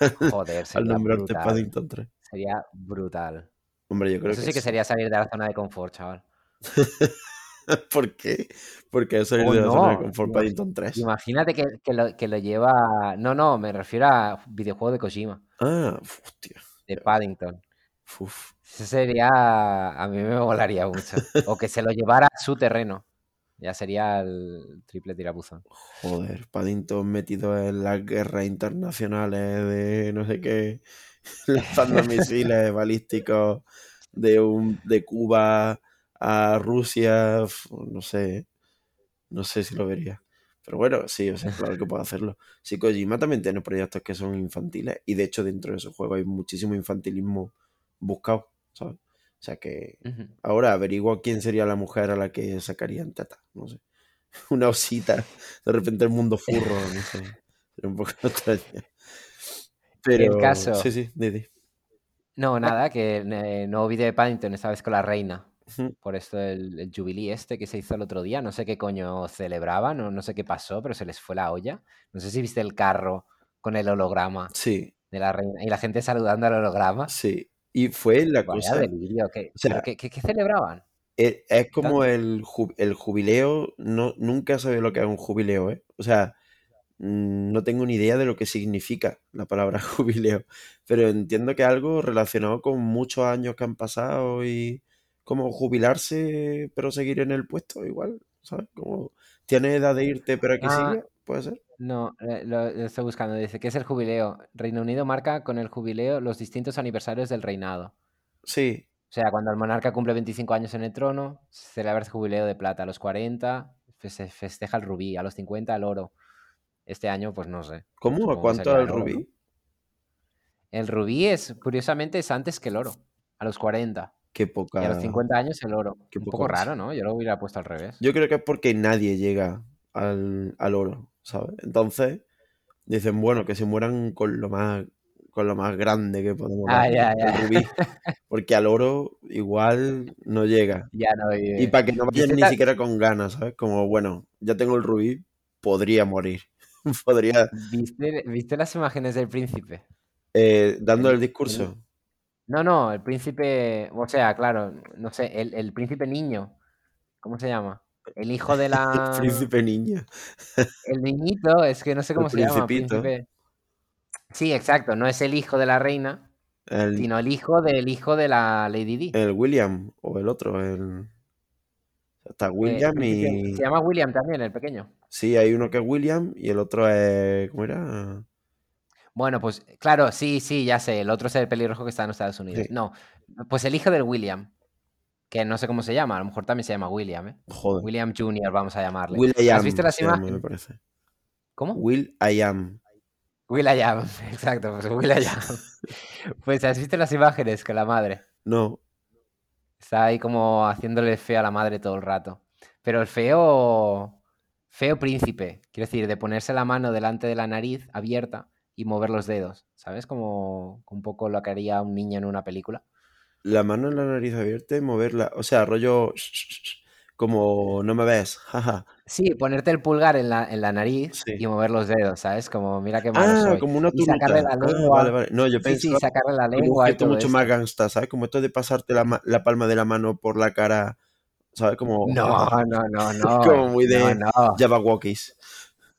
Joder, Al sería nombrarte brutal. Paddington 3. Sería brutal. Hombre, yo creo Eso que sí que sería salir de la zona de confort, chaval. ¿Por qué? Porque es salir O de la zona de no, confort imag- Paddington 3. imagínate que, que lo, que lo lleva... No, no, me refiero a videojuego de Kojima, Ah, hostia. de Paddington. Uf. Eso sería... A mí me molaría mucho. O que se lo llevara a su terreno. Ya sería el triple tirabuzón. Joder, Paddington metido en las guerras internacionales de no sé qué, lanzando misiles balísticos de, un, de Cuba a Rusia, no sé, no sé si lo vería. Pero bueno, sí, o sea, claro que puedo hacerlo. Sí, Kojima también tiene proyectos que son infantiles y de hecho dentro de esos juegos hay muchísimo infantilismo buscado, ¿sabes? O sea que ahora averiguo quién sería la mujer a la que sacarían teta, no sé. Una osita, de repente el mundo furro, no sé. Sería un poco extraño. El Pero caso... sí, sí, Didi. No, nada, que eh, nuevo vídeo de Paddington, esta vez con la reina. Ujú. Por esto el, el jubilí este que se hizo el otro día, no sé qué coño celebraban, no, no sé qué pasó, pero se les fue la olla. No sé si viste el carro con el holograma Sí, de la reina y la gente saludando al holograma. sí. Y fue la Vaya cosa, delirio, ¿qué, o pero sea, qué, qué- qué celebraban? es, es como Tanto. el, ju- el jubileo, no, nunca sabía lo que es un jubileo, ¿eh? O sea, mm, no tengo ni idea de lo que significa la palabra jubileo, pero entiendo que es algo relacionado con muchos años que han pasado y como jubilarse pero seguir en el puesto igual, ¿sabes? Como tienes edad de irte pero aquí Ah, sigue, puede ser. no, eh, lo, lo estoy buscando. Dice que es el jubileo. Reino Unido marca con el jubileo los distintos aniversarios del reinado. Sí, O sea, cuando el monarca cumple 25 años en el trono, se celebra el jubileo de plata. A los 40 fe- se festeja el rubí, a los 50 el oro. Este año, pues no sé. ¿cómo? ¿A cuánto el el oro, ¿no? rubí? El rubí es, curiosamente, es antes que el oro, a los 40. Qué Y a los poca, 50 años el oro. qué Un poco raro, ¿no? Yo lo hubiera puesto al revés. Yo creo que es porque nadie llega al, al oro, ¿sabes? Entonces dicen, bueno, que se mueran con lo más, con lo más grande que podemos Ah, ya, ya. rubí. Porque al oro igual no llega. Ya no vive. Y para que no vayan ¿Viste ni siquiera con ganas, ¿sabes? Como, bueno, ya tengo el rubí, podría morir. podría, ¿Viste, ¿Viste las imágenes del príncipe? eh, dando el discurso. No, no, el príncipe, o sea, claro, no sé, el, el príncipe niño, ¿cómo se llama? El hijo de la... El príncipe niño. El niñito, es que no sé El cómo se llama, príncipe. Sí, exacto, no es el hijo de la reina, El, sino el hijo del hijo de la Lady Di. el William o el otro, el... Está Eh, William y... Se llama William también, el pequeño. Sí, hay uno que es William y el otro es... ¿Cómo era? Bueno, pues claro, sí, sí, ya sé, el otro es el pelirrojo que está en Estados Unidos. Sí. No, pues el hijo del William, que no sé cómo se llama, a lo mejor también se llama William, ¿eh? Joder. William Jr., vamos a llamarle. Will I ¿Has visto las imágenes? ¿Cómo? Will I am. Will I am, exacto, pues Will I am. Pues has visto las imágenes con la madre. No, Está ahí como haciéndole feo a la madre todo el rato. Pero el feo, feo príncipe, quiero decir, de ponerse la mano delante de la nariz abierta y mover los dedos, ¿sabes? Como un poco lo que haría un niño en una película. la mano en la nariz abierta y moverla. O sea, rollo... Como no me ves, jaja. Sí, ponerte el pulgar en la, en la nariz Sí. y mover los dedos, ¿sabes? Como mira qué malo Ah, soy. como una Y sacarle la Ah, lengua. vale, vale. No, yo Sí, sí, sacarle la lengua mucho eso. más gangsta, ¿sabes? Como esto de pasarte la, la palma de la mano por la cara, ¿sabes? Como, No, no, no, no. Como muy de- No, no. Jabberwockies.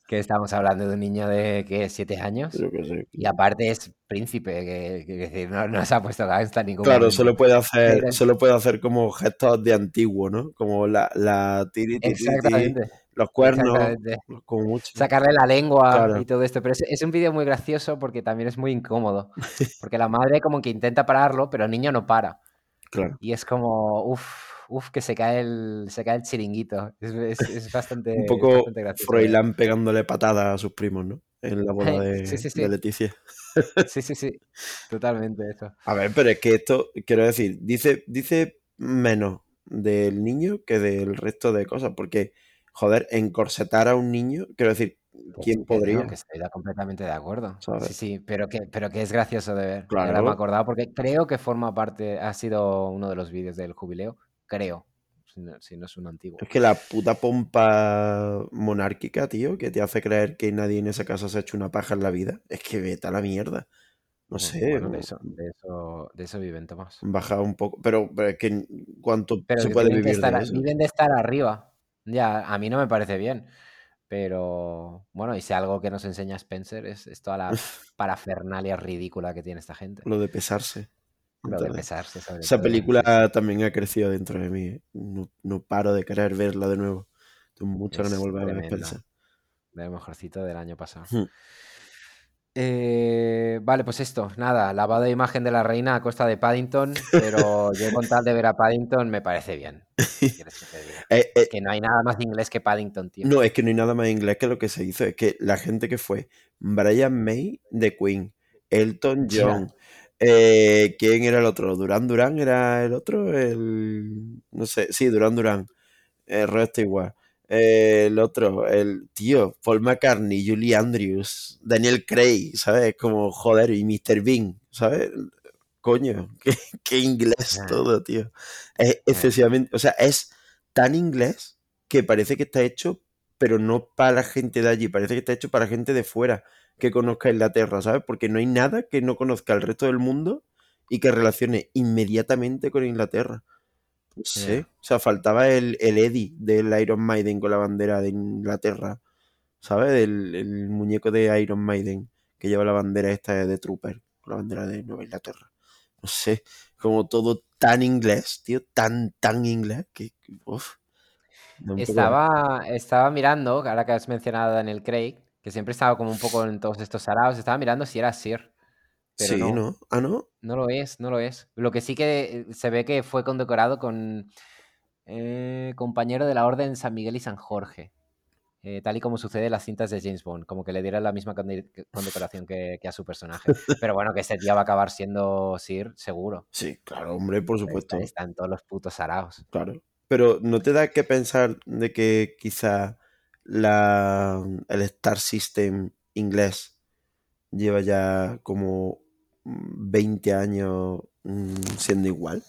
Que estamos hablando de un niño de, ¿qué? ¿Siete años? Yo qué sé. Y aparte es príncipe, que, que no, no se ha puesto gangsta ningún Claro, momento. solo puede hacer, solo puede hacer como gestos de antiguo, ¿no? Como la, la tiri, tiri, tiri, Exactamente, los cuernos, exactamente. como mucho. Sacarle la lengua Claro. y todo esto. Pero es, es un vídeo muy gracioso porque también es muy incómodo. Porque la madre como que intenta pararlo, pero el niño no para. Claro. Y es como, uff, uff, que se cae el, se cae el chiringuito. Es, es- es bastante, Un poco bastante gracioso. Froilán pegándole patadas a sus primos, ¿no? En la boda de, Sí, sí, sí. de Leticia. Sí, sí, sí. Totalmente eso. A ver, pero es que esto, quiero decir, dice, dice menos del niño que del resto de cosas, porque, joder, encorsetar a un niño, quiero decir, ¿quién Que no, podría? que estoy completamente de acuerdo. ¿Sabes? Sí, sí, pero que, pero que es gracioso de ver. Claro. Ahora me he acordado porque creo que forma parte, ha sido uno de los vídeos del jubileo. Creo. Si no, si no es un antiguo. Es que la puta pompa monárquica, tío, que te hace creer que nadie en esa casa se ha hecho una paja en la vida, es que vete a la mierda. No sé, Bueno, de eso, de eso, de eso viven, Tomás. baja un poco, pero, pero es que ¿cuánto Pero se que puede vivir estar, de eso? viven de estar arriba. Ya, a mí no me parece bien. Pero bueno, y si algo que nos enseña Spencer es, es toda la parafernalia ridícula que tiene esta gente. Lo de pesarse. Lo de Entonces, pesarse sobre Esa todo, película también ha crecido dentro de mí. No, no paro de querer verla de nuevo. Tengo mucha ganas de volver a ver. Spencer. Mejorcito del año pasado. Hmm. Eh, vale, pues esto, nada, lavado de imagen de la reina a costa de Paddington, pero yo con tal de ver a Paddington me parece bien. ¿Qué quieres que? Eh, eh, Es que no hay nada más inglés que Paddington, tío. no, es que no hay nada más inglés que lo que se hizo. Es que la gente que fue Brian May de Queen, Elton. John, eh, ¿quién era el otro? Duran Duran era el otro, el no sé, sí, Duran Duran, el resto igual. Eh, el otro, el tío, Paul McCartney, Julie Andrews, Daniel Craig, ¿sabes? Como joder, y Mr. Bean, ¿sabes? Coño, qué, qué inglés todo, tío. Es excesivamente, o sea, es tan inglés que parece que está hecho, pero no para la gente de allí, parece que está hecho para gente de fuera que conozca Inglaterra, ¿sabes? Porque no hay nada que no conozca el resto del mundo y que relacione inmediatamente con Inglaterra. No sé, o sea, faltaba el, el Eddie del Iron Maiden con la bandera de Inglaterra, ¿sabes? El, el muñeco de Iron Maiden que lleva la bandera esta de Trooper, con la bandera de Nueva Inglaterra. No sé, como todo tan inglés, tío, tan, tan inglés que, uf, Estaba, estaba mirando, ahora que has mencionado a Daniel Craig, que siempre estaba como un poco en todos estos saraos, estaba mirando si era Sir, pero Sí, no, ¿no? Ah, ¿no? no lo es, no lo es. Lo que sí que eh, se ve que fue condecorado con eh, compañero de la Orden San Miguel y San Jorge, eh, tal y como sucede en las cintas de James Bond, como que le dieran la misma conde- condecoración que, que a su personaje. Pero bueno, que este tío va a acabar siendo Sir, seguro. Sí, claro, hombre, por supuesto. Está, está en todos los putos saraos. Claro. Pero ¿no te da que pensar de que quizá la, el Star System inglés lleva ya como 20 años mm, siendo igual.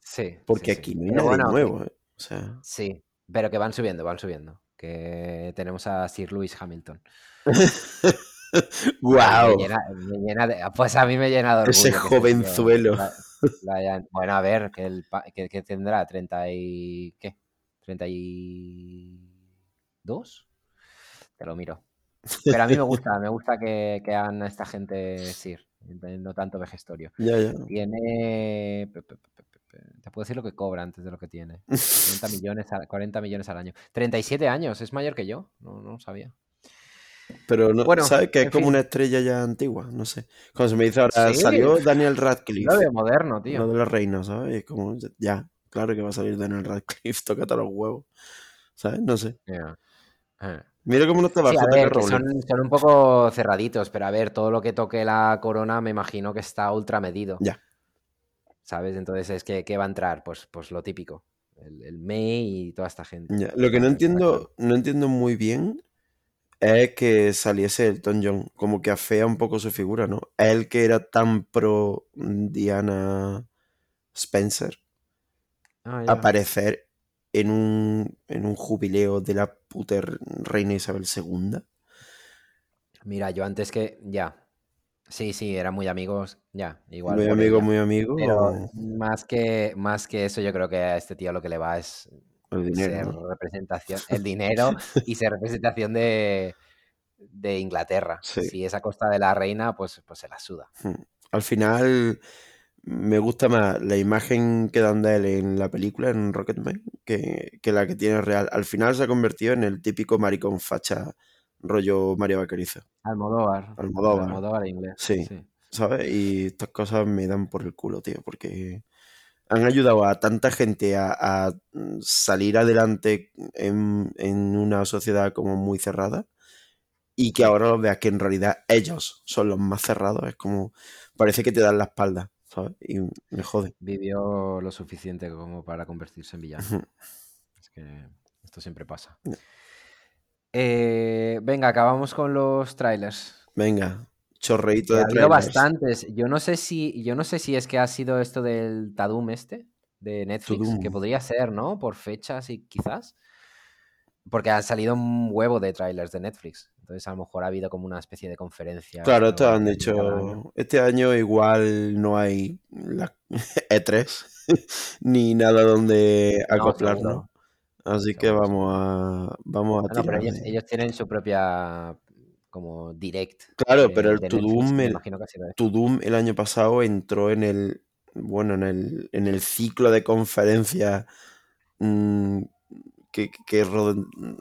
Sí. Porque sí, aquí sí. no hay nadie bueno, nuevo, ¿eh? O sea, Sí, pero que van subiendo, van subiendo. Que tenemos a Sir Lewis Hamilton. ¡Wow! Me llena, me llena de- pues a mí me llena de orgullo. Ese jovenzuelo. la- la hayan- bueno, a ver, que, el, que, que tendrá 30 y... ¿Qué? ¿32? Te lo miro. Pero a mí me gusta, me gusta que, que hagan a esta gente Sir, no tanto vejestorio. Ya, ya. Tiene... Te puedo decir lo que cobra antes de lo que tiene. 40 millones, al- 40 millones al año. 37 años, es mayor que yo. No, no lo sabía. Pero no, Bueno, ¿sabes que es como fin. una estrella ya antigua? No sé. Cuando se me dice ahora, Sí. salió Daniel Radcliffe, Lo de moderno, lo tío. de la reina, ¿sabes? Es como, ya, claro que va a salir Daniel Radcliffe, tócate los huevos. ¿Sabes? No sé. Mira cómo no estaba Sí, a ver, son, son un poco cerraditos, pero a ver, todo lo que toque la corona me imagino que está ultra medido. Ya. ¿Sabes? Entonces es que ¿qué va a entrar? Pues, pues lo típico. El, el May y toda esta gente. Ya, Lo que no entiendo, no entiendo muy bien es que saliese Elton John, como que afea un poco su figura, ¿no? Él que era tan pro Diana Spencer, Ah, aparecer en un, en un jubileo de la puta reina Isabel II. Mira, yo antes que. Ya. Sí, sí, eran muy amigos. Ya, igual. muy amigo, ella. muy amigo. Pero más que, más que eso, yo creo que a este tío lo que le va es el dinero. ser ¿no? representación, el dinero y ser representación de, de Inglaterra. Sí. Si es a costa de la reina, pues, pues se la suda. Hmm. Al final me gusta más la imagen que dan de él en la película, en Rocketman, que, que la que tiene real. Al final se ha convertido en el típico maricón facha rollo Mario Vaquerizo, Almodóvar. Almodóvar. Almodóvar inglés. Sí. ¿sabes? Y estas cosas me dan por el culo, tío, porque han ayudado a tanta gente a, a salir adelante en, en una sociedad como muy cerrada y que ahora los veas que en realidad ellos son los más cerrados, es como, parece que te dan la espalda, ¿sabes? Y me jode. Vivió lo suficiente como para convertirse en villano. Es que esto siempre pasa. Eh, venga, acabamos con los trailers. Venga, chorreíto Que de ha habido trailers. bastantes. Yo no sé si, yo no sé si es que ha sido esto del Tadum este de Netflix, Tudum. que podría ser, ¿no? Por fechas y quizás. Porque han salido un huevo de trailers de Netflix. Entonces a lo mejor ha habido como una especie de conferencia. Claro, no han dicho, año. este año igual no hay la E3 ni nada donde No, acoplarnos. seguro. Así que vamos a, vamos a No, no, pero ellos, tienen su propia como direct. Claro, de- pero el me el- Doom el año pasado entró en el, bueno, en el, en el ciclo de conferencias mm, que, que,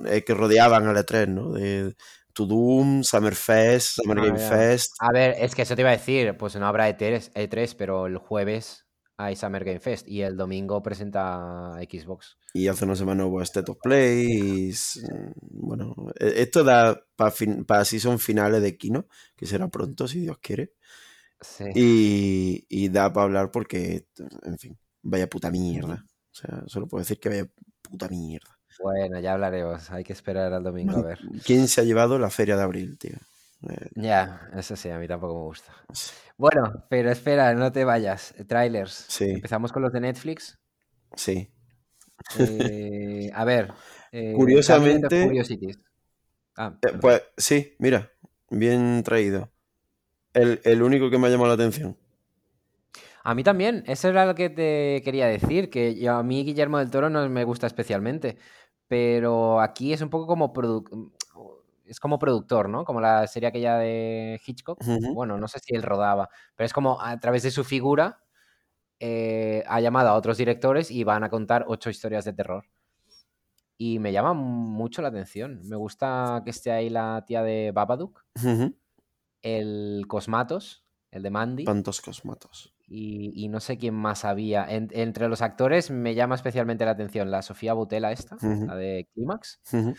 eh, que rodeaban al E3, ¿no? De To Doom, Summer Fest, Summer Ah, Game ya. Fest. A ver, es que eso te iba a decir, pues no habrá E3, E3, pero el jueves hay Summer Game Fest y el domingo presenta Xbox. Y hace una semana hubo State of Play. y s- bueno, e- esto da para para season finales de Kino, que será pronto, si Dios quiere. Sí. Y, y da para hablar porque, en fin, vaya puta mierda. O sea, solo puedo decir que vaya puta mierda. Bueno, ya hablaremos. Hay que esperar al domingo a ver. ¿Quién se ha llevado la feria de abril, tío? Eh, Ya, eso sí, a mí tampoco me gusta. Bueno, pero espera, no te vayas. Trailers. Sí. Empezamos con los de Netflix. Sí. Eh, a ver. eh, Curiosamente- Curiosities. Ah, pues sí, mira, bien traído. El, el único que me ha llamado la atención. A mí también, eso era lo que te quería decir, que yo- a mí Guillermo del Toro no me gusta especialmente, pero aquí es un poco como produ- es como productor, ¿no? Como la serie aquella de Hitchcock. Bueno, no sé si él rodaba, pero es como a través de su figura eh, ha llamado a otros directores y van a contar ocho historias de terror. Y me llama mucho la atención. Me gusta que esté ahí la tía de Babadook, el Cosmatos, el de Mandy. Pantos Cosmatos. Y, y no sé quién más había. En- entre los actores me llama especialmente la atención la Sofía Butela esta, la de Clímax, Ujú.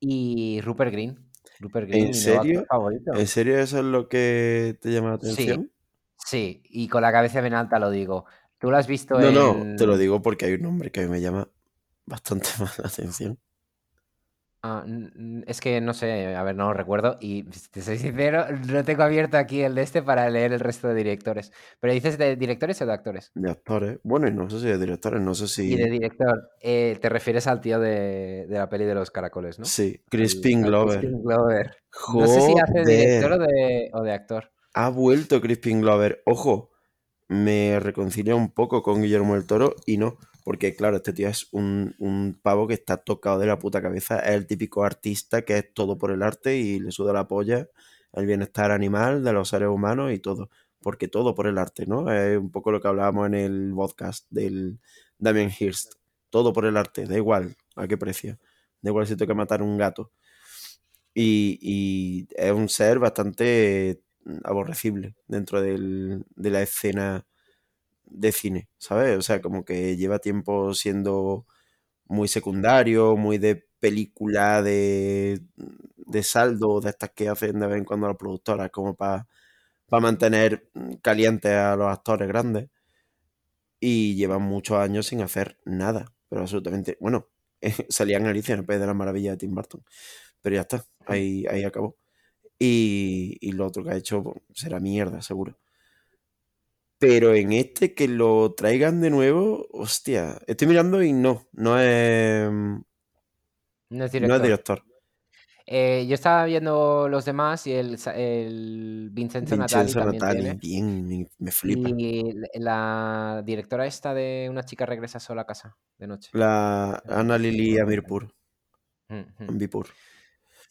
y Rupert Green. Rupert Green, ¿En serio? favorito. ¿En serio eso es lo que te llama la Sí. atención? Sí, y con la cabeza bien alta lo digo. ¿Tú lo has visto No, en...? no, te lo digo porque hay un nombre que a mí me llama bastante más la atención. Ah, es que no sé, a ver, no lo recuerdo y te soy sincero, no tengo abierto aquí el de este para leer el resto de directores. ¿Pero dices de directores o de actores? De actores. Bueno, y no sé si de directores, no sé si. Y de director, eh, te refieres al tío de, de, la peli de los caracoles, ¿no? Sí, Crispin Glover. Crispin Glover. No sé si hace de director o de, o de actor. Ha vuelto Crispin Glover. Ojo, me reconcilia un poco con Guillermo del Toro y no. Porque, claro, este tío es un, pavo que está tocado de la puta cabeza. Es el típico artista que es todo por el arte y le suda la polla el bienestar animal de los seres humanos y todo. Porque todo por el arte, ¿no? Es un poco lo que hablábamos en el podcast del Damien Hirst. Todo por el arte, da igual a qué precio. Da igual si que matar un gato. Y, y es un ser bastante aborrecible dentro del, de la escena de cine, ¿sabes? O sea, como que lleva tiempo siendo muy secundario, muy de película de, de saldo, de estas que hacen de vez en cuando las productoras, como para mantener calientes a los actores grandes. Y llevan muchos años sin hacer nada, pero absolutamente. Bueno, salían Alicia en el País de la Maravilla de Tim Burton, pero ya está, ahí, ahí acabó. Y, y lo otro que ha hecho pues, será mierda, seguro. Pero en este que lo traigan de nuevo, hostia, estoy mirando y no, no es. No es director. Eh, yo estaba viendo los demás y el, el Vincenzo, Vincenzo Natali, Natali bien, me, flipa. Y la directora esta de Una chica regresa sola a casa de noche. La Ana Lili Amirpur. Ambipur.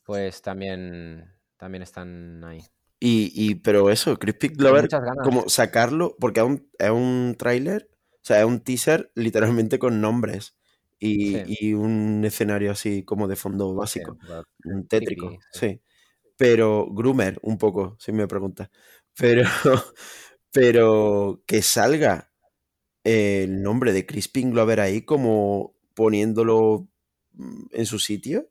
Pues también, también están ahí. Y, pero eso, Crispy Glover, como sacarlo, porque es un, es un tráiler, o sea, es un teaser literalmente con nombres y, un escenario así como de fondo básico, un tétrico, sí. Pero Groomer, un poco, si me preguntas. Pero, pero que salga el nombre de Crispin Glover ahí como poniéndolo mm, en su sitio.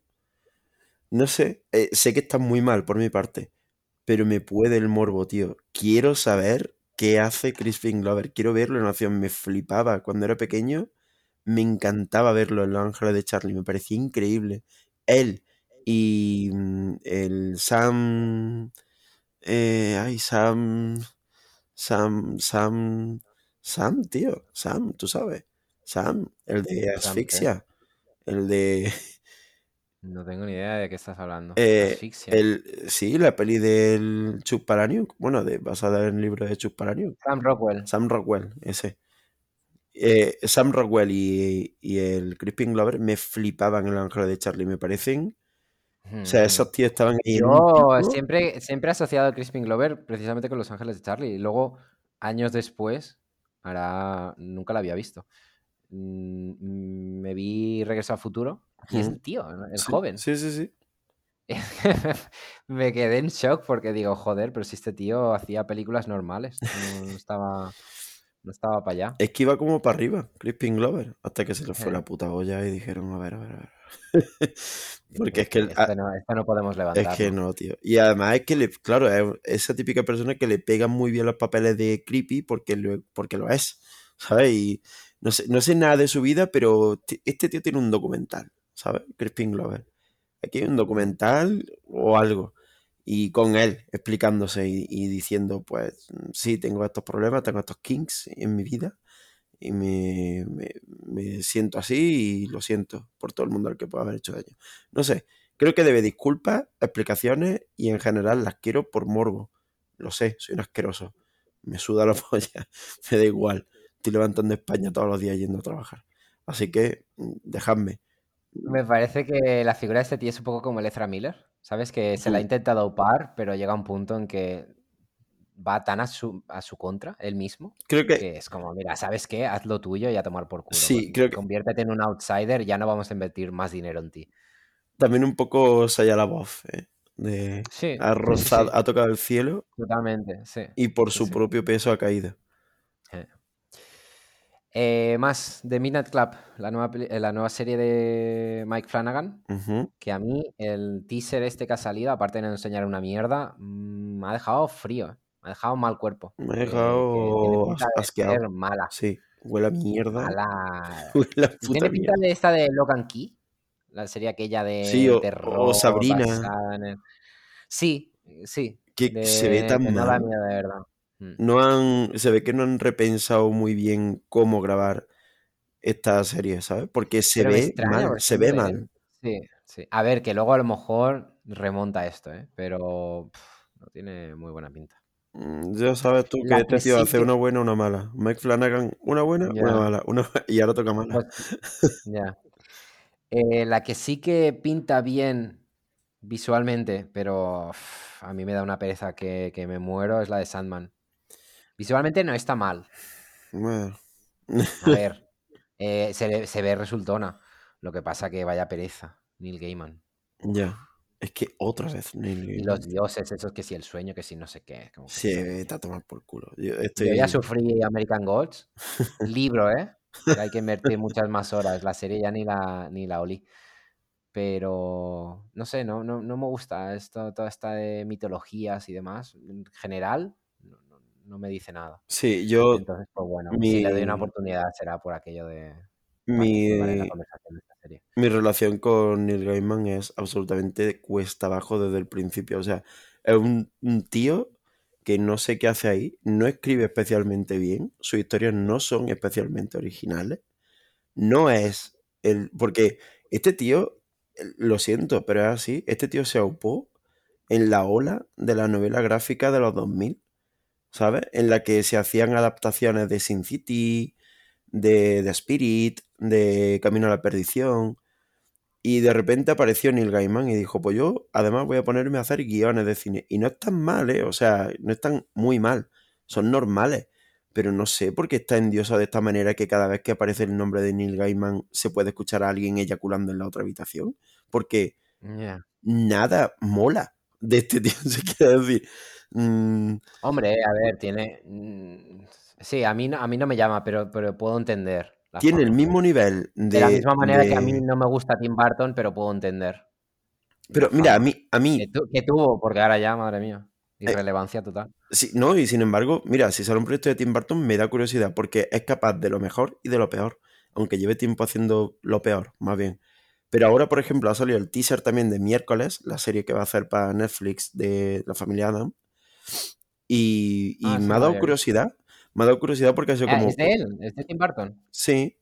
No sé, eh, sé que está muy mal por mi parte, pero me puede el morbo, tío. Quiero saber qué hace Crispin Glover. Quiero verlo en acción. Me flipaba cuando era pequeño. Me encantaba verlo en Los Ángeles de Charlie. Me parecía increíble. Él y mm, el Sam. Eh, ay, Sam. Sam. Sam. Sam, tío. Sam, tú sabes. Sam, el de Asfixia. El de. No tengo ni idea de qué estás hablando. Eh, el, sí, la peli del Chuck Palahniuk, bueno, de, basada en el libro de Chuck Palahniuk. Sam Rockwell. Sam Rockwell, ese. Eh, Sam Rockwell y, el Crispin Glover me flipaban en el ángel de Charlie, me parecen. O sea, esos tíos estaban ahí. Yo siempre, siempre he asociado a Crispin Glover precisamente con Los Ángeles de Charlie. Y luego, años después, ahora nunca la había visto. Mm, me vi Regreso al Futuro y es el tío, el joven. Sí, sí, sí. me quedé en shock porque digo, joder, pero si este tío hacía películas normales, no estaba, no estaba para allá. Es que iba como para arriba, Crispin Glover, hasta que se le fue la puta olla y dijeron, a ver, a ver, a ver. porque es que... Este no, este no, podemos levantar. Es que no, tío. Y además es que, le, claro, es esa típica persona que le pega muy bien los papeles de creepy porque lo, porque lo es, ¿sabes? Y no sé, no sé nada de su vida, pero este tío tiene un documental. ¿Sabes? Crispin Glover. Aquí hay un documental o algo. Y con él explicándose y, diciendo, pues sí, tengo estos problemas, tengo estos kinks en mi vida. Y me, me, siento así y lo siento por todo el mundo al que pueda haber hecho daño. No sé, creo que debe disculpas, explicaciones y en general las quiero por morbo. Lo sé, soy un asqueroso. Me suda la polla, me da igual. Estoy levantando España todos los días yendo a trabajar. Así que mm, dejadme. Me parece que la figura de este tío es un poco como el Ezra Miller, ¿sabes? Que se la ha intentado upar, pero llega un punto en que va tan a su, a su contra, él mismo, creo que... es como, mira, ¿sabes qué? Haz lo tuyo y a tomar por culo. Sí, creo que... Conviértete en un outsider, ya no vamos a invertir más dinero en ti. También un poco Saya la voz, ¿eh? De... Sí, ha, ha tocado el cielo. Totalmente, sí. Y por su propio peso ha caído. Eh, más de Midnight Club, la nueva, eh, la nueva serie de Mike Flanagan, que a mí el teaser este que ha salido, aparte de no enseñar una mierda, mm, me ha dejado frío, me ha dejado mal cuerpo. Me ha dejado asqueado. mala. Sí, huele a mierda. Mala. Huele a puta ¿Tiene pinta de esta de Logan Key? la serie aquella de Sí, o- o terror. Sabrina. en el- Sí, sí. Que de- se ve tan mal. de verdad. Mm. No han, se ve que no han repensado muy bien cómo grabar esta serie, ¿sabes? Porque se Pero ve mal, se ve siempre- mal. Sí, sí. A ver, que luego a lo mejor remonta esto, ¿eh? Pero pff, no tiene muy buena pinta. Mm, Ya sabes tú que este tío sí hace que- una buena o una mala. Mike Flanagan, una buena, Ya. una mala. Una... Y ahora toca mala. Pues, ya. Eh, la que sí que pinta bien visualmente, pero a mí me da una pereza que, que me muero, es la de Sandman. Visualmente no está mal. Bueno, A ver, eh, se, ve- se ve resultona. Lo que pasa que vaya pereza, Neil Gaiman. ya. Es que otra vez Neil Gaiman. los dioses, esos que si el sueño, que si no sé qué. como Sí, vete a tomar por culo. Yo ya sufrí American Gods. Libro, ¿eh? Que hay que invertir muchas más horas. La serie ya ni la, ni la olí. Pero no sé, no, no, no me gusta esto, toda esta de mitologías y demás. En general, no, me dice nada. Sí, yo... Entonces, pues bueno, si le doy una mi- oportunidad será por aquello de Mi, de esta serie. mi relación con Neil Gaiman es absolutamente cuesta abajo desde el principio. O sea, es un, un tío que no sé qué hace ahí, no escribe especialmente bien, sus historias no son especialmente originales. No es el. Porque este tío, lo siento, pero es así. Este tío se aupó en la ola de la novela gráfica de los 2000, ¿sabes? En la que se hacían adaptaciones de Sin City, de The Spirit, de Camino a la Perdición. Y de repente apareció Neil Gaiman y dijo, pues yo además voy a ponerme a hacer guiones de cine. Y no están mal, ¿eh? O sea, no están muy mal. Son normales. Pero no sé por qué está endiosado de esta manera que cada vez que aparece el nombre de Neil Gaiman se puede escuchar a alguien eyaculando en la otra habitación. Porque nada mola de este tío, se quiere decir. Mm, Hombre, a ver, tiene. mm, Sí, a mí no, a mí no me llama, pero, pero puedo entender. tiene el mismo nivel de... De la misma manera que a mí no me gusta Tim Burton, pero puedo entender. Pero mira, a mí, a mí Que, tu- que tuvo, porque ahora ya, madre mía, Eh, irrelevancia total. Sí, no, y sin embargo, mira, si sale un proyecto de Tim Burton me da curiosidad porque es capaz de lo mejor y de lo peor, aunque lleve tiempo haciendo lo peor, más bien. Pero ahora, por ejemplo, ha salido el teaser también de miércoles, la serie que va a hacer para Netflix de la familia Adam. Y, y Ah, me ha dado curiosidad, me ha dado curiosidad porque ha sido Ah, como, es de él, es de Tim Burton. sí.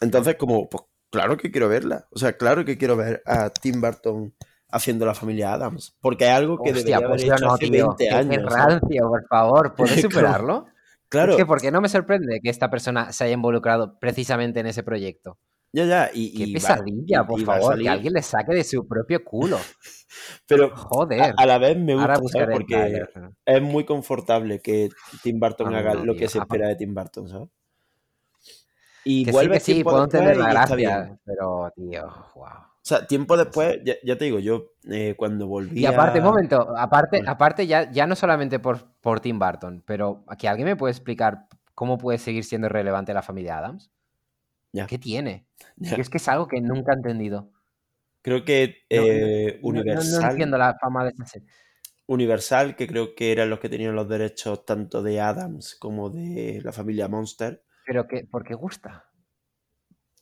Entonces, como, pues claro que quiero verla. O sea, claro que quiero ver a Tim Burton haciendo la familia Adams. Porque es algo que Hostia, debería haber pues hecho no, hace tío. 20 Qué, años. rancio, por favor. ¿Puedes superarlo? Claro, Es que, ¿por qué no me sorprende que esta persona se haya involucrado precisamente en ese proyecto? Ya, ya. Y, Qué y pesadilla, por y favor, que alguien le saque de su propio culo. Pero Joder. a, a la vez me gusta, Porque es muy confortable que Tim Burton A mí haga no, lo que se espera de Tim Burton, ¿sabes? Y Que sí, vuelve que sí, puedo entender la gracia, pero, tío, wow. O sea, tiempo después, ya, ya te digo, yo eh, cuando volví Y aparte, a... un momento, aparte, Bueno. aparte ya, ya no solamente por, por Tim Burton, pero que alguien me puede explicar cómo puede seguir siendo relevante la familia Adams. ¿Qué tiene? Es que es algo que nunca he entendido. Creo que No, no- eh, no- no- Universal, No, entiendo la fama de esa serie. Universal, que creo que eran los que tenían los derechos tanto de Adams como de la familia Monster, Pero que, ¿por qué gusta?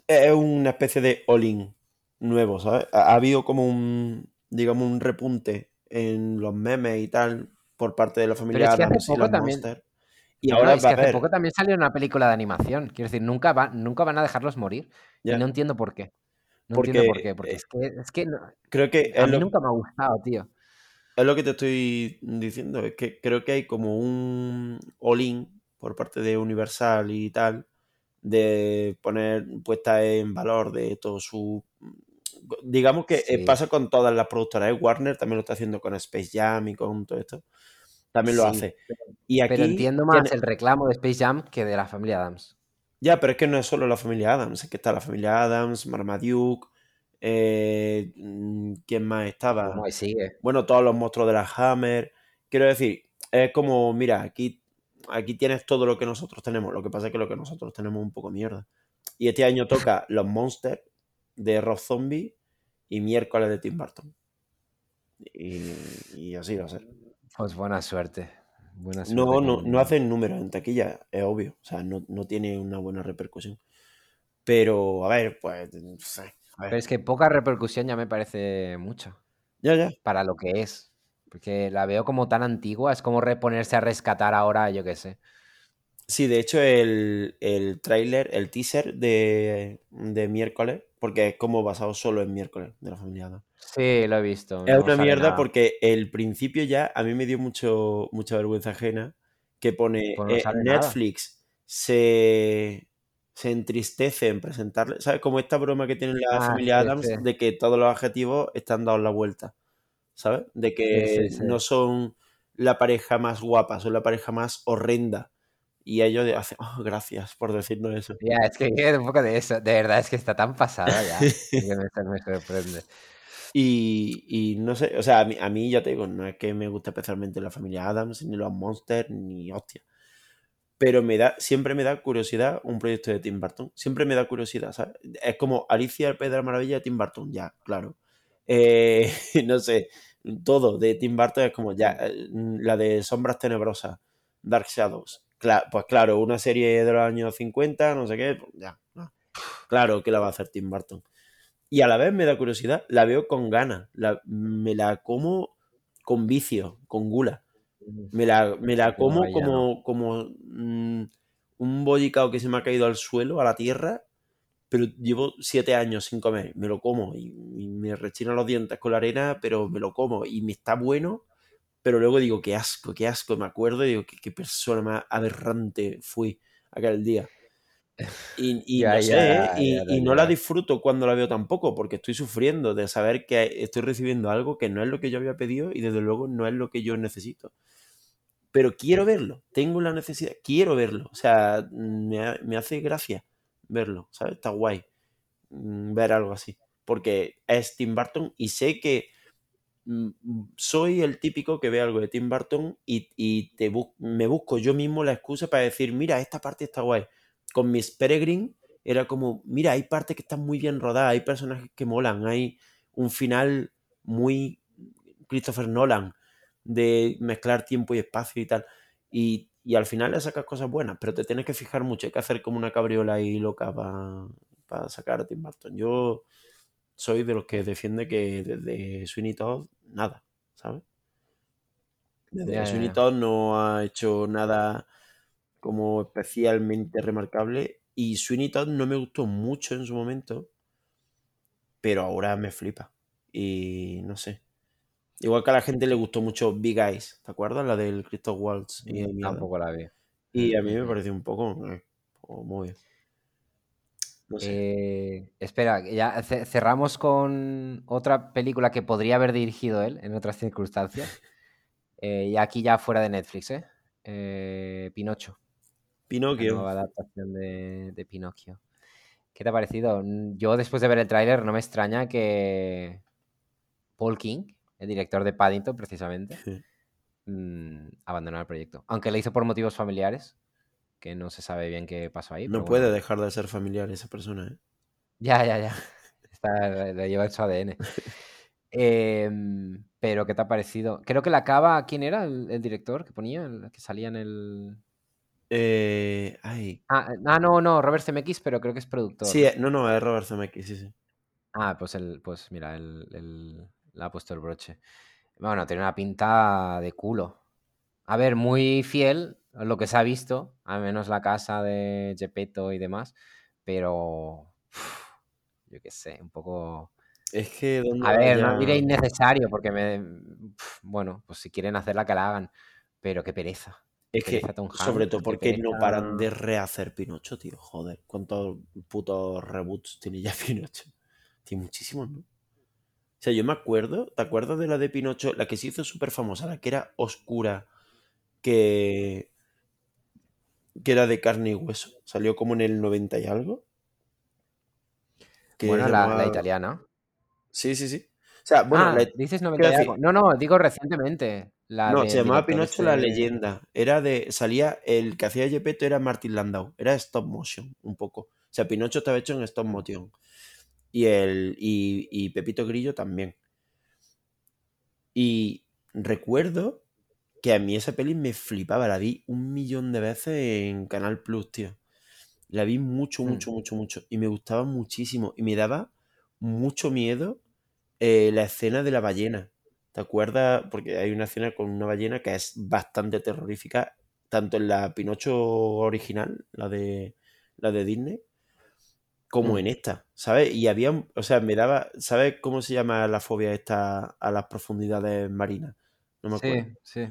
es una especie de all-in nuevo, ¿sabes? Ha, ha habido como un, digamos, un repunte en los memes y tal por parte de la familia Adams y los también- Monster. Y No, ahora es va que a hace haber... poco también salió una película de animación. Quiero decir, nunca, va, nunca van a dejarlos morir. Y no entiendo por qué. No Porque, entiendo por qué. Porque eh, es que, es que no- Creo que a es mí lo, nunca me ha gustado, tío. es lo que te estoy diciendo. Es que creo que hay como un all-in por parte de Universal y tal, de poner puesta en valor de todo su... Digamos que eh, Sí. pasa con todas las productoras. ¿eh? Warner también lo está haciendo con Space Jam y con todo esto. También lo Sí, hace. Y aquí Pero entiendo más tiene- el reclamo de Space Jam que de la familia Adams. Ya, pero es que no es solo la familia Adams, es que está la familia Adams, Marmaduke, eh, mm, ¿quién más estaba? ¿Cómo ahí sigue? Bueno, todos los monstruos de la Hammer. Quiero decir, es como, mira, aquí, aquí tienes todo lo que nosotros tenemos. Lo que pasa es que lo que nosotros tenemos es un poco mierda. Y este año toca Los Monsters de Rob Zombie y miércoles de Tim Burton. Y, y así va a ser. Pues buena suerte. Buena suerte No, no, no hacen números en taquilla, es obvio. O sea, no, no tiene una buena repercusión. Pero, a ver, pues, Pero es que poca repercusión ya me parece mucha. Ya, ya. Para lo que es. Porque la veo como tan antigua, es como reponerse a rescatar ahora, yo qué sé. Sí, de hecho el, el tráiler, el teaser de, de miércoles, porque es como basado solo en miércoles de la familia Adams. Sí, lo he visto. Es no una mierda nada. porque el principio ya a mí me dio mucho, mucha vergüenza ajena que pone Pues no eh, nada. Netflix se, se entristece en presentarle, ¿sabes? Como esta broma que tiene la Ah, familia Adams sí. de que todos los adjetivos están dados la vuelta, ¿sabes? De que sí. no son la pareja más guapa, son la pareja más horrenda. Y ellos hacen, oh, gracias por decirnos eso. Ya, es que quiero un poco de eso. De verdad, es que está tan pasada ya. que me, me sorprende. Y, y no sé, o sea, a mí, a mí ya te digo, no es que me guste especialmente la familia Adams, ni los Monsters, ni hostia. Pero me da, siempre me da curiosidad un proyecto de Tim Burton. Siempre me da curiosidad, ¿sabes? Es como Alicia, el País de la Maravilla Tim Burton, ya, claro. Eh, no sé, todo de Tim Burton es como ya, eh, la de Sombras Tenebrosas, Dark Shadows. Cla- pues claro, una serie de los años 50, no sé qué, pues ya. no. Claro que la va a hacer Tim Burton. Y a la vez me da curiosidad, la veo con ganas, la- me la como con vicio, con gula. Me la, me la No, como no. como, como mm, un bollicao que se me ha caído al suelo, a la tierra, pero llevo siete años sin comer. Me lo como y, y me rechino los dientes con la arena, pero me lo como y me está bueno. Pero luego digo, qué asco, qué asco. Me acuerdo y digo, qué, qué persona más aberrante fui aquel día. Y, y Ya, no sé, ya, ¿eh? y, no la disfruto cuando la veo tampoco, porque estoy sufriendo de saber que estoy recibiendo algo que no es lo que yo había pedido y desde luego no es lo que yo necesito. Pero quiero verlo, tengo la necesidad, quiero verlo. O sea, me, me hace gracia verlo, ¿sabes? Está guay mm, ver algo así. Porque es Tim Burton y sé que soy el típico que ve algo de Tim Burton y, y te me busco yo mismo la excusa para decir, mira, esta parte está guay. Con Miss Peregrine era como, mira, hay partes que están muy bien rodadas, hay personajes que molan, hay un final muy Christopher Nolan de mezclar tiempo y espacio y tal. Y, y al final le sacas cosas buenas, pero te tienes que fijar mucho, hay que hacer como una cabriola ahí loca para sacar a Tim Burton. Yo soy de los que defiende que desde Sweeney Todd, nada, ¿sabes? Desde ya, Sweeney. Todd no ha hecho nada como especialmente remarcable y Sweeney Todd no me gustó mucho en su momento, pero ahora me flipa y no sé. Igual que a la gente le gustó mucho Big Eyes, ¿te acuerdas? La del Christoph Waltz y Adams. Tampoco la vi. Y a Mm, mí me mm, mm. pareció un poco, eh, muy bien. No sé. Eh, espera, ya ce- cerramos con otra película que podría haber dirigido él en otras circunstancias. Eh, y aquí ya fuera de Netflix, ¿eh? Eh, Pinocho, la Pinocchio. nueva adaptación de, de Pinocchio. ¿Qué te ha parecido? Mm, Yo después de ver el tráiler no me extraña que Paul King, el director de Paddington precisamente, Sí. mm, abandonara el proyecto. Aunque lo hizo por motivos familiares, que no se sabe bien qué pasó ahí. No puede bueno. dejar de ser familiar esa persona, ¿eh? Ya, ya, ya. Está, le lleva su ADN. Em, pero, ¿qué te ha parecido? Creo que la acaba. ¿Quién era el, el director que ponía? El que salía en el. Eh, ay. Ah, ah, no, no, Robert Zemeckis, pero creo que es productor. Sí, ¿no? eh, no, no, es Robert Zemeckis, sí, sí. Ah, pues el, pues mira, él le ha puesto el broche. Bueno, tiene una pinta de culo. A ver, muy fiel lo que se ha visto, al menos la casa de Gepetto y demás, pero uf, yo qué sé, un poco. Es que ¿dónde A ver, no diré innecesario, porque me. Bueno, pues si quieren hacerla, que la hagan. Pero qué pereza. Es que, sobre todo porque no paran de rehacer Pinocho, tío. Joder, ¿cuántos putos reboots tiene ya Pinocho? Tiene muchísimos, ¿no? O sea, yo me acuerdo, ¿te acuerdas de la de Pinocho? La que se hizo súper famosa, la que era oscura, que, que era de carne y hueso. Salió como en el 90 y algo. Que Bueno, la, italiana. Sí, sí, sí. O sea, bueno, ah, la- dices 90 y decir? algo. No, no, digo recientemente. La no, del se llamaba Pinocho la leyenda. Era de. Salía. El que hacía Gepetto era Martin Landau. Era stop motion, un poco. O sea, Pinocho estaba hecho en stop motion. Y el. Y, y Pepito Grillo también. Y recuerdo que a mí esa peli me flipaba. La vi un millón de veces en Canal Plus, tío. La vi mucho, Hmm. mucho, mucho, mucho. Y me gustaba muchísimo. Y me daba mucho miedo eh, la escena de la ballena. ¿Te acuerdas? Porque hay una escena con una ballena que es bastante terrorífica, tanto en la Pinocho original, la de, la de Disney, como Mm. en esta, ¿sabes? Y había, o sea, me daba, ¿sabes cómo se llama la fobia esta a las profundidades marinas? No me acuerdo. Sí, sí.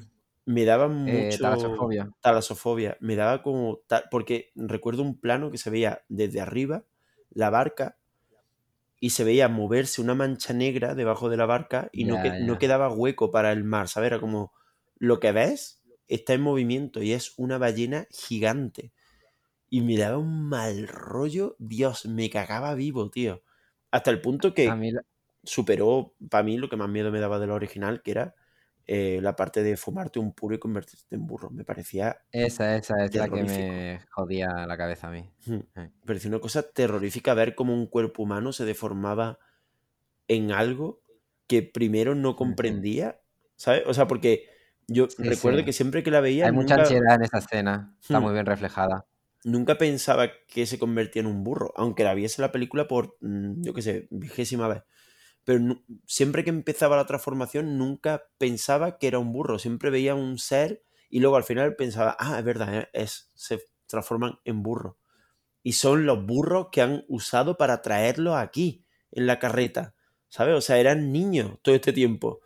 Me daba Eh, mucho talasofobia. talasofobia, me daba como porque recuerdo un plano que se veía desde arriba la barca y se veía moverse una mancha negra debajo de la barca y no, que, no quedaba hueco para el mar, ¿sabes? Era como lo que ves está en movimiento y es una ballena gigante. Y me daba un mal rollo, Dios, me cagaba vivo, tío. Hasta el punto que la- superó para mí lo que más miedo me daba de la original, que era eh, la parte de fumarte un puro y convertirte en burro. Me parecía, esa, esa es la que me jodía la cabeza a mí. hmm, Sí. me parecía una cosa terrorífica ver cómo un cuerpo humano se deformaba en algo que primero no comprendía, ¿sabes? O sea, porque yo Sí, recuerdo sí. que siempre que la veía Hay mucha ansiedad en esa escena. Está Hmm. muy bien reflejada. nunca pensaba que se convertía en un burro, aunque la viese la película por, mm, yo qué sé, vigésima vez. Pero siempre que empezaba la transformación nunca pensaba que era un burro, siempre veía un ser y luego al final pensaba, ah, es verdad, eh, es, se transforman en burro. Y son los burros que han usado para traerlos aquí, en la carreta, ¿sabes? O sea, eran niños todo este tiempo.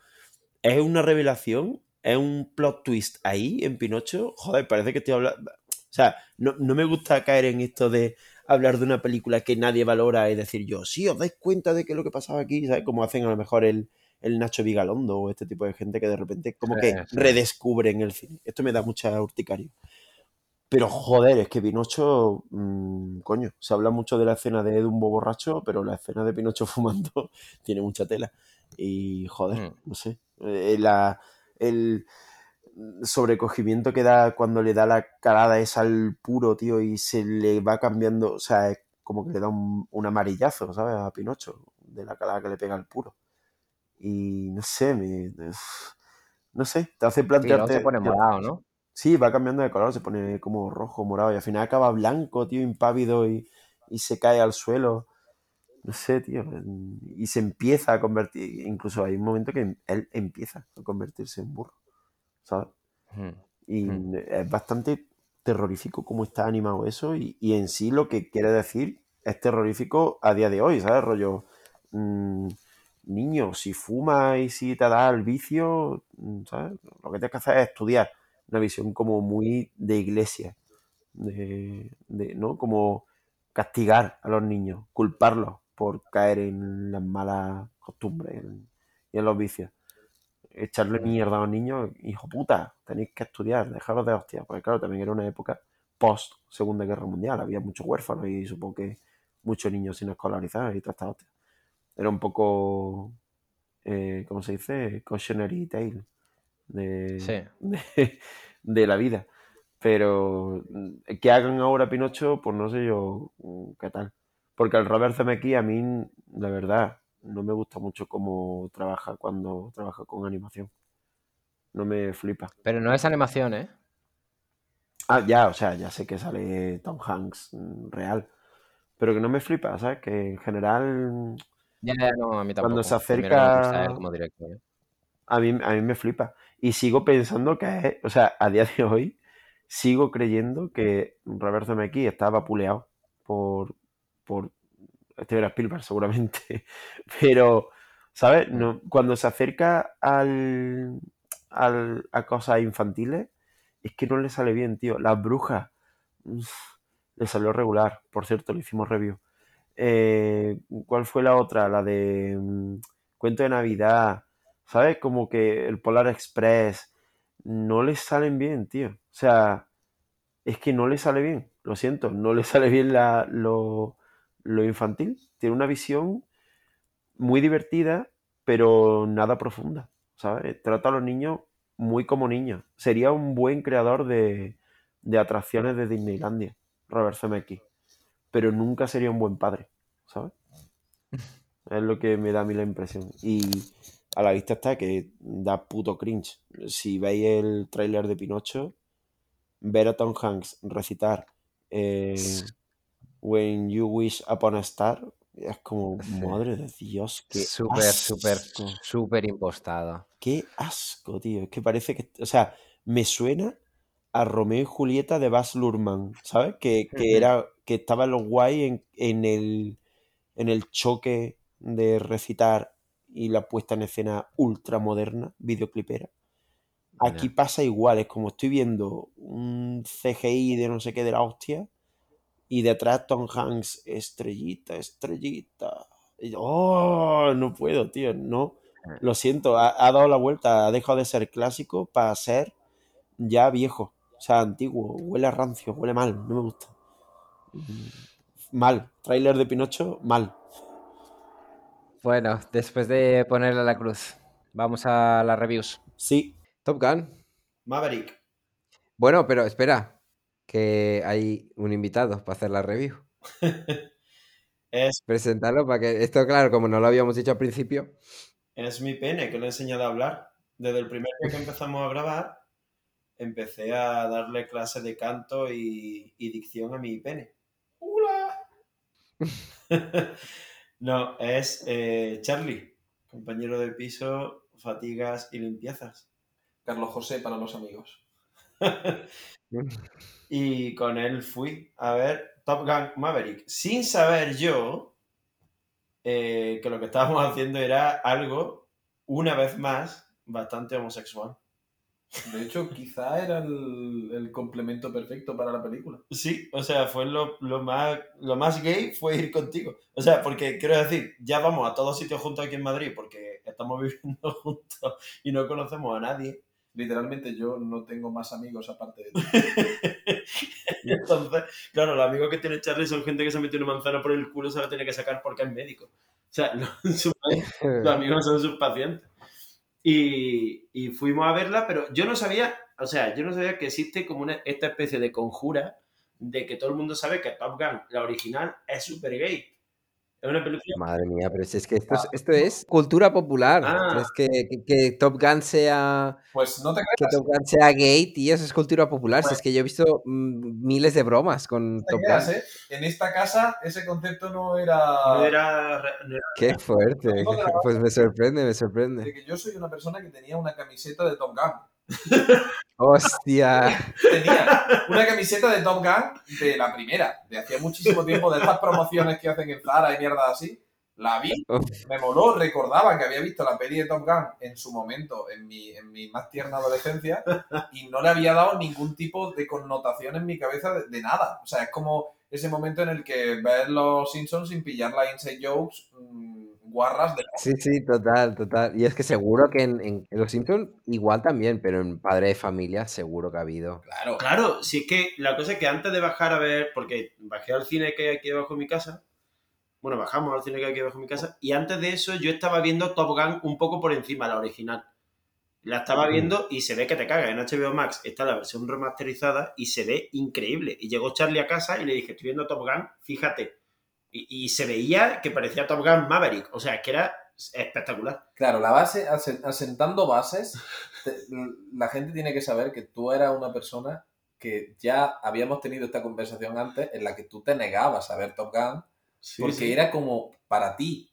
Es una revelación, es un plot twist ahí en Pinocho. Joder, parece que estoy hablando... O sea, no, no me gusta caer en esto de hablar de una película que nadie valora y decir yo, sí, os dais cuenta de que lo que pasaba aquí, ¿sabes? Como hacen a lo mejor el, el Nacho Vigalondo o este tipo de gente que de repente como que redescubren el cine. Esto me da mucha urticaria. Pero joder, es que Pinocho, mm, coño, se habla mucho de la escena de Dumbo borracho, pero la escena de Pinocho fumando tiene mucha tela. Y joder, Mm. no sé, eh, la- el sobrecogimiento que da cuando le da la calada esa al puro, tío, y se le va cambiando, o sea, es como que le da un, un amarillazo, ¿sabes? A Pinocho, de la calada que le pega al puro. Y no sé, me, no sé, te hace plantearte... se pone morado, ¿no? Sí, va cambiando de color, se pone como rojo, morado, y al final acaba blanco, tío, impávido, y, y se cae al suelo. No sé, tío. Y se empieza a convertir, incluso hay un momento que él empieza a convertirse en burro, ¿sabes? Mm. Y Mm. es bastante terrorífico cómo está animado eso, y, y en sí lo que quiere decir es terrorífico a día de hoy, ¿sabes? Rollo, mm, niño, si fumas y si te da el vicio, mm, ¿sabes? Lo que tienes que hacer es estudiar. Una visión como muy de iglesia, de, de, ¿no? Como castigar a los niños, culparlos por caer en las malas costumbres y en los vicios. Echarle mierda a los niños, hijo puta, tenéis que estudiar, dejaros de hostia. Porque claro, también era una época post Segunda Guerra Mundial, había muchos huérfanos y supongo que muchos niños sin escolarizar y toda esta hostia. Era un poco, eh, ¿cómo se dice? Cautionary tale de, Sí. de, de la vida. Pero mm, que hagan ahora Pinocho, pues no sé yo mm, qué tal. Porque el Robert Zemeckis a mí, la verdad, no me gusta mucho cómo trabaja cuando trabaja con animación. No me flipa. Pero no es animación, ¿eh? Ah, ya, o sea, ya sé que sale Tom Hanks mm, real. Pero que no me flipa, ¿sabes? Que en general Ya, ya, no, a mí tampoco. cuando se acerca él como director. ¿eh? a mí, a mí me flipa. Y sigo pensando que o sea, a día de hoy, sigo creyendo que Robert Zemeckis está vapuleado por, por Steven Spielberg, seguramente. Pero, ¿sabes? No, cuando se acerca al, al- a cosas infantiles, es que no le sale bien, tío. Las brujas, uf, le salió regular. Por cierto, le hicimos review. Eh, ¿cuál fue la otra? La de mm, Cuento de Navidad. ¿Sabes? Como que el Polar Express no le salen bien, tío. O sea, es que no le sale bien. Lo siento, no le sale bien la, lo, lo infantil. Tiene una visión muy divertida, pero nada profunda. ¿Sabes? Trata a los niños muy como niños. Sería un buen creador de, de atracciones de Disneylandia, Robert Zemeckis. Pero nunca sería un buen padre, ¿sabes? Es lo que me da a mí la impresión. Y a la vista está que da puto cringe. Si veis el tráiler de Pinocho, ver a Tom Hanks recitar eh, When You Wish Upon a Star es como, madre de Dios, qué Súper, súper, súper impostado. Qué asco, tío. Es que parece que, o sea, me suena a Romeo y Julieta de Baz Luhrmann, ¿sabes? Que, que era, que estaba lo guay en, en el, en el choque de recitar y la puesta en escena ultra moderna, videoclipera. Aquí pasa igual, es como estoy viendo un CGI de no sé qué de la hostia y detrás Tom Hanks, estrellita, estrellita. Y yo, ¡Oh! No puedo, tío, no. Lo siento, ha, ha dado la vuelta, ha dejado de ser clásico para ser ya viejo, o sea, antiguo, huele a rancio, huele mal, no me gusta. Mm, Mal, tráiler de Pinocho, mal. Bueno, después de ponerle la cruz, vamos a las reviews. Sí, Top Gun. Maverick. Bueno, pero espera, que hay un invitado para hacer la review. Es, Presentarlo para que esto, claro, como no lo habíamos dicho al principio. es mi pene que le he enseñado a hablar. Desde el primer día que empezamos a grabar, empecé a darle clases de canto y, y dicción a mi pene. ¡Hola! no, es eh, Charlie, compañero de piso, fatigas y limpiezas. Carlos José para los amigos. y con él fui a ver Top Gun Maverick, sin saber yo eh, que lo que estábamos haciendo era algo, una vez más, bastante homosexual. De hecho, quizá era el, el complemento perfecto para la película. Sí, o sea, fue lo, lo más, lo más gay fue ir contigo. O sea, porque quiero decir, ya vamos a todos sitios juntos aquí en Madrid porque estamos viviendo juntos y no conocemos a nadie. Literalmente yo no tengo más amigos aparte de ti. Entonces, claro, los amigos que tiene Charlie son gente que se metió una manzana por el culo y se la tiene que sacar porque es médico. O sea, los, sus- los amigos son sus pacientes. Y, y fuimos a verla, pero yo no sabía, o sea, yo no sabía que existe como una, esta especie de conjura de que todo el mundo sabe que Top Gun, la original, es súper gay. Es una película... Madre mía, pero si es que esto es, esto es cultura popular. Ah. ¿Crees que, que- que Top Gun sea Pues no te que creas, Top Gun sea gay, tío? Eso es cultura popular. Si Pues- es que yo he visto mm, miles de bromas con no Top creas, Gun. ¿eh? En esta casa ese concepto no era... No era, re- no era- Qué fuerte. Pues me sorprende, me De sorprende. que yo soy una persona que tenía una camiseta de Top Gun. Hostia. Tenía una camiseta de Top Gun de la primera, de hacía muchísimo tiempo, de estas promociones que hacen en Zara y mierda así. La vi, me moló, recordaba que había visto la peli de Top Gun en su momento, en mi, en mi más tierna adolescencia, y no le había dado ningún tipo de connotación en mi cabeza de, de nada. O sea, es como ese momento en el que ves los Simpsons sin pillar las inside jokes mm, guarras de... Sí, sí, total, total. Y es que seguro que en, en- en Los Simpsons igual también, pero en Padre de Familia seguro que ha habido. Claro, Claro, si es que la cosa es que antes de bajar a ver, porque bajé al cine que hay aquí debajo de mi casa, bueno, bajamos al cine que hay aquí debajo de mi casa, y antes de eso yo estaba viendo Top Gun un poco por encima, la original. La estaba viendo y se ve que te caga. En HBO Max está la versión remasterizada y se ve increíble. Y llegó Charlie a casa y le dije, estoy viendo Top Gun, fíjate. Y, y se veía que parecía Top Gun Maverick. O sea, que era espectacular. Claro, la base, asen- asentando bases, te- la gente tiene que saber que tú eras una persona que ya habíamos tenido esta conversación antes en la que tú te negabas a ver Top Gun porque sí. era como para ti,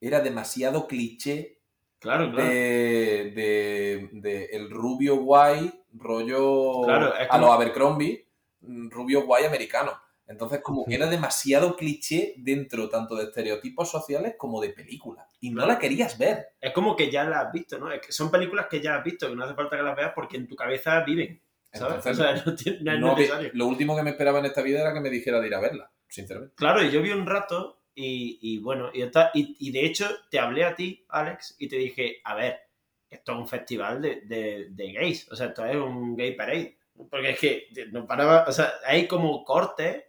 era demasiado cliché Claro, claro. de, de- de el rubio guay, rollo Claro, es a los Abercrombie, mm, rubio guay americano. Entonces, como que era demasiado cliché dentro tanto de estereotipos sociales como de películas. Y no la querías ver. Es como que ya las has visto, ¿no? Es que son películas que ya has visto, que no hace falta que las veas porque en tu cabeza viven. ¿Sabes? Entonces, o sea, no, es necesario. lo último que me esperaba en esta vida era que me dijera de ir a verla, sinceramente. Claro, y yo vi un rato y, y bueno, y, esta- y, y de hecho te hablé a ti, Alex, y te dije, a ver, esto es un festival de, de- de gays, o sea, esto es un gay parade. Porque es que no paraba, o sea, hay como cortes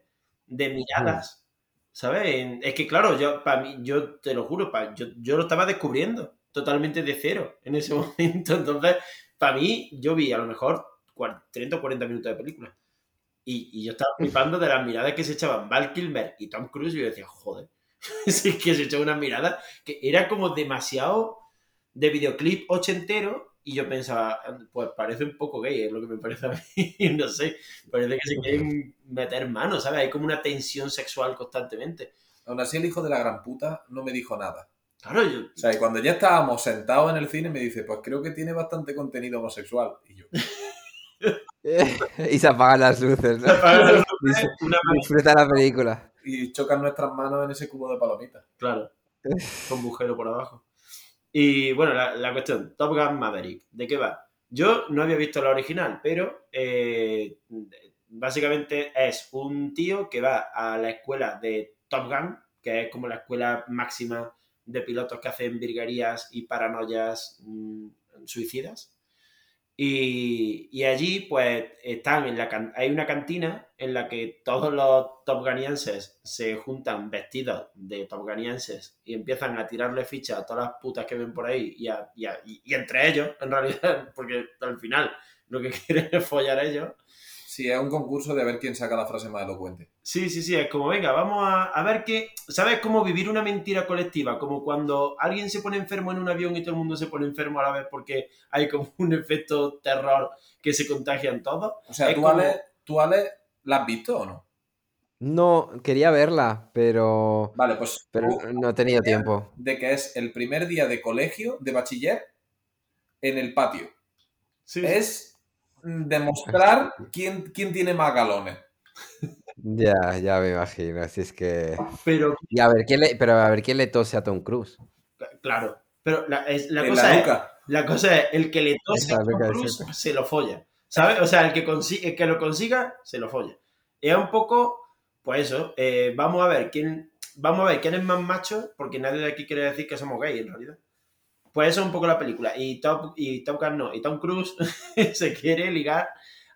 de miradas, ¿sabes? Es que claro, yo para mí, yo te lo juro, yo, yo lo estaba descubriendo totalmente de cero en ese momento. Entonces, para mí, yo vi a lo mejor cuar- 30 o 40 minutos de película. Y, y yo estaba flipando de las miradas que se echaban Val Kilmer y Tom Cruise y yo decía, joder, sí que se echó una mirada que era como demasiado de videoclip ochentero y yo pensaba, pues parece un poco gay, es lo que me parece a mí, no sé, parece que se quieren meter manos, ¿sabes? Hay como una tensión sexual constantemente. Aún así, el hijo de la gran puta no me dijo nada. Claro, yo... O sea, y cuando ya estábamos sentados en el cine, me dice, pues creo que tiene bastante contenido homosexual. Y yo, y se apagan las luces, ¿no? Una Disfruta la película. y chocan nuestras manos en ese cubo de palomitas. Claro, con agujero por abajo. Y bueno, la, la cuestión, Top Gun Maverick, ¿de qué va? Yo no había visto la original, pero eh, básicamente es un tío que va a la escuela de Top Gun, que es como la escuela máxima de pilotos que hacen virguerías y paranoias mm, suicidas. Y, allí, pues, están en la hay una cantina en la que todos los topganienses se juntan vestidos de topganienses y empiezan a tirarle fichas a todas las putas que ven por ahí y, a- y a- y- entre ellos, en realidad, porque al final lo que quieren es follar ellos. Sí, es un concurso de ver quién saca la frase más elocuente. Sí, sí, sí, es como, venga, vamos a, a ver qué. ¿Sabes cómo vivir una mentira colectiva? Como cuando alguien se pone enfermo en un avión y todo el mundo se pone enfermo a la vez porque hay como un efecto terror que se contagian todos. O sea, Es ¿tú, como- Ale, ¿tú, Ale, la has visto o no? No, quería verla, pero, Vale, pues pero tú- no he tenido tiempo. de que es el primer día de colegio, de bachiller, en el patio. Sí. Es demostrar quién, quién tiene más galones. Ya, ya me imagino. Así es que. Pero, Y a ver quién le, pero a ver quién le tose a Tom Cruise. claro. Pero la, es- la cosa la es. La cosa es, el que le tose Esa a Tom Cruise se lo folla. ¿Sabes? O sea, el que, consi- el que lo consiga, se lo folla. Y es un poco, pues eso, eh, vamos a ver quién. Vamos a ver quién es más macho, porque nadie de aquí quiere decir que somos gays en realidad. Pues eso es un poco la película. Y Top, y Top Gun no. Y Tom Cruise se quiere ligar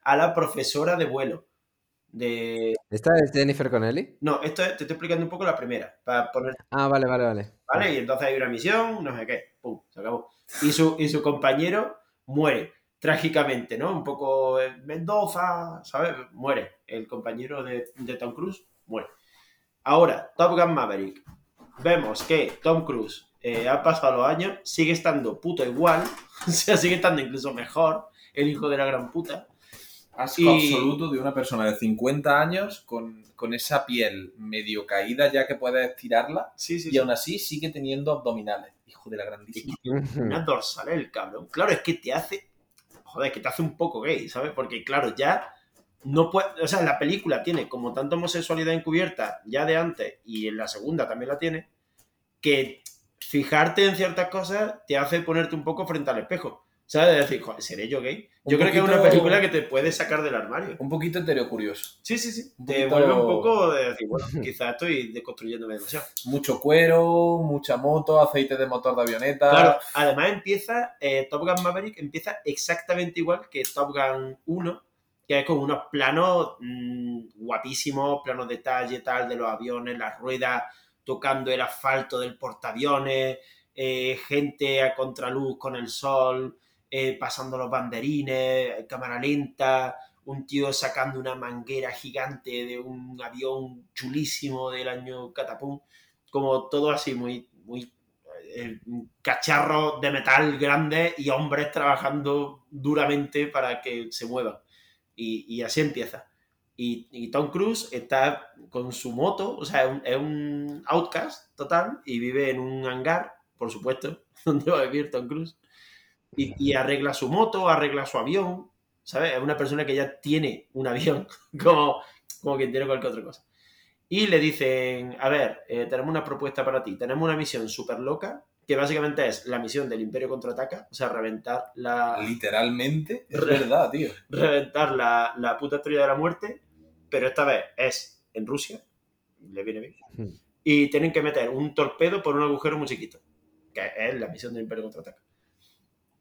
a la profesora de vuelo. De. ¿Esta es Jennifer Connelly? No, esto es- te estoy explicando un poco la primera. Para poner Ah, vale, vale, vale. ¿Vale? Y entonces hay una misión, no sé qué, pum, se acabó. Y su, y su compañero muere trágicamente, ¿no? Un poco eh, Mendoza, ¿sabes? Muere. El compañero de, de Tom Cruise muere. Ahora, Top Gun Maverick. Vemos que Tom Cruise eh, ha pasado los años, sigue estando puto igual, o sea, sigue estando incluso mejor, el hijo de la gran puta. Asco Y- absoluto de una persona de 50 años con, con esa piel medio caída ya que puedes estirarla Sí, sí, y sí. aún así sigue teniendo abdominales. Hijo de la grandísima. una dorsal el cabrón. Claro, es que te hace. Joder, que te hace un poco gay, ¿sabes? Porque, claro, ya no puede. O sea, la película tiene como tanta homosexualidad encubierta ya de antes y en la segunda también la tiene, que fijarte en ciertas cosas te hace ponerte un poco frente al espejo. ¿Sabes? De decir, joder, ¿seré yo gay? Un Yo creo que es una película que te puede sacar del armario. Un poquito heterocurioso. Sí, sí, sí. Un Te poquito- vuelve un poco de decir, bueno, quizás estoy deconstruyéndome demasiado. Mucho cuero, mucha moto, aceite de motor de avioneta. Claro, además empieza, eh, Top Gun Maverick empieza exactamente igual que Top Gun 1, que es con unos planos mm, guapísimos, planos de detalle, tal, de los aviones, las ruedas tocando el asfalto del portaaviones, eh, gente a contraluz con el sol, eh, pasando los banderines, cámara lenta, un tío sacando una manguera gigante de un avión chulísimo del año Catapum, como todo así muy, muy eh, cacharros de metal grandes y hombres trabajando duramente para que se muevan. Y, y así empieza. Y, y Tom Cruise está con su moto, o sea, es un, es un outcast total y vive en un hangar, por supuesto, donde va a vivir Tom Cruise. Y, y arregla su moto, arregla su avión, ¿sabes? Es una persona que ya tiene un avión, como, como quien tiene cualquier otra cosa. Y le dicen, a ver, eh, tenemos una propuesta para ti, tenemos una misión súper loca, que básicamente es la misión del Imperio Contraataca, o sea, reventar la, Literalmente, es verdad, tío. reventar la, la puta estrella de la muerte, pero esta vez es en Rusia, le viene bien, Hmm. y tienen que meter un torpedo por un agujero muy chiquito, que es la misión del Imperio Contraataca.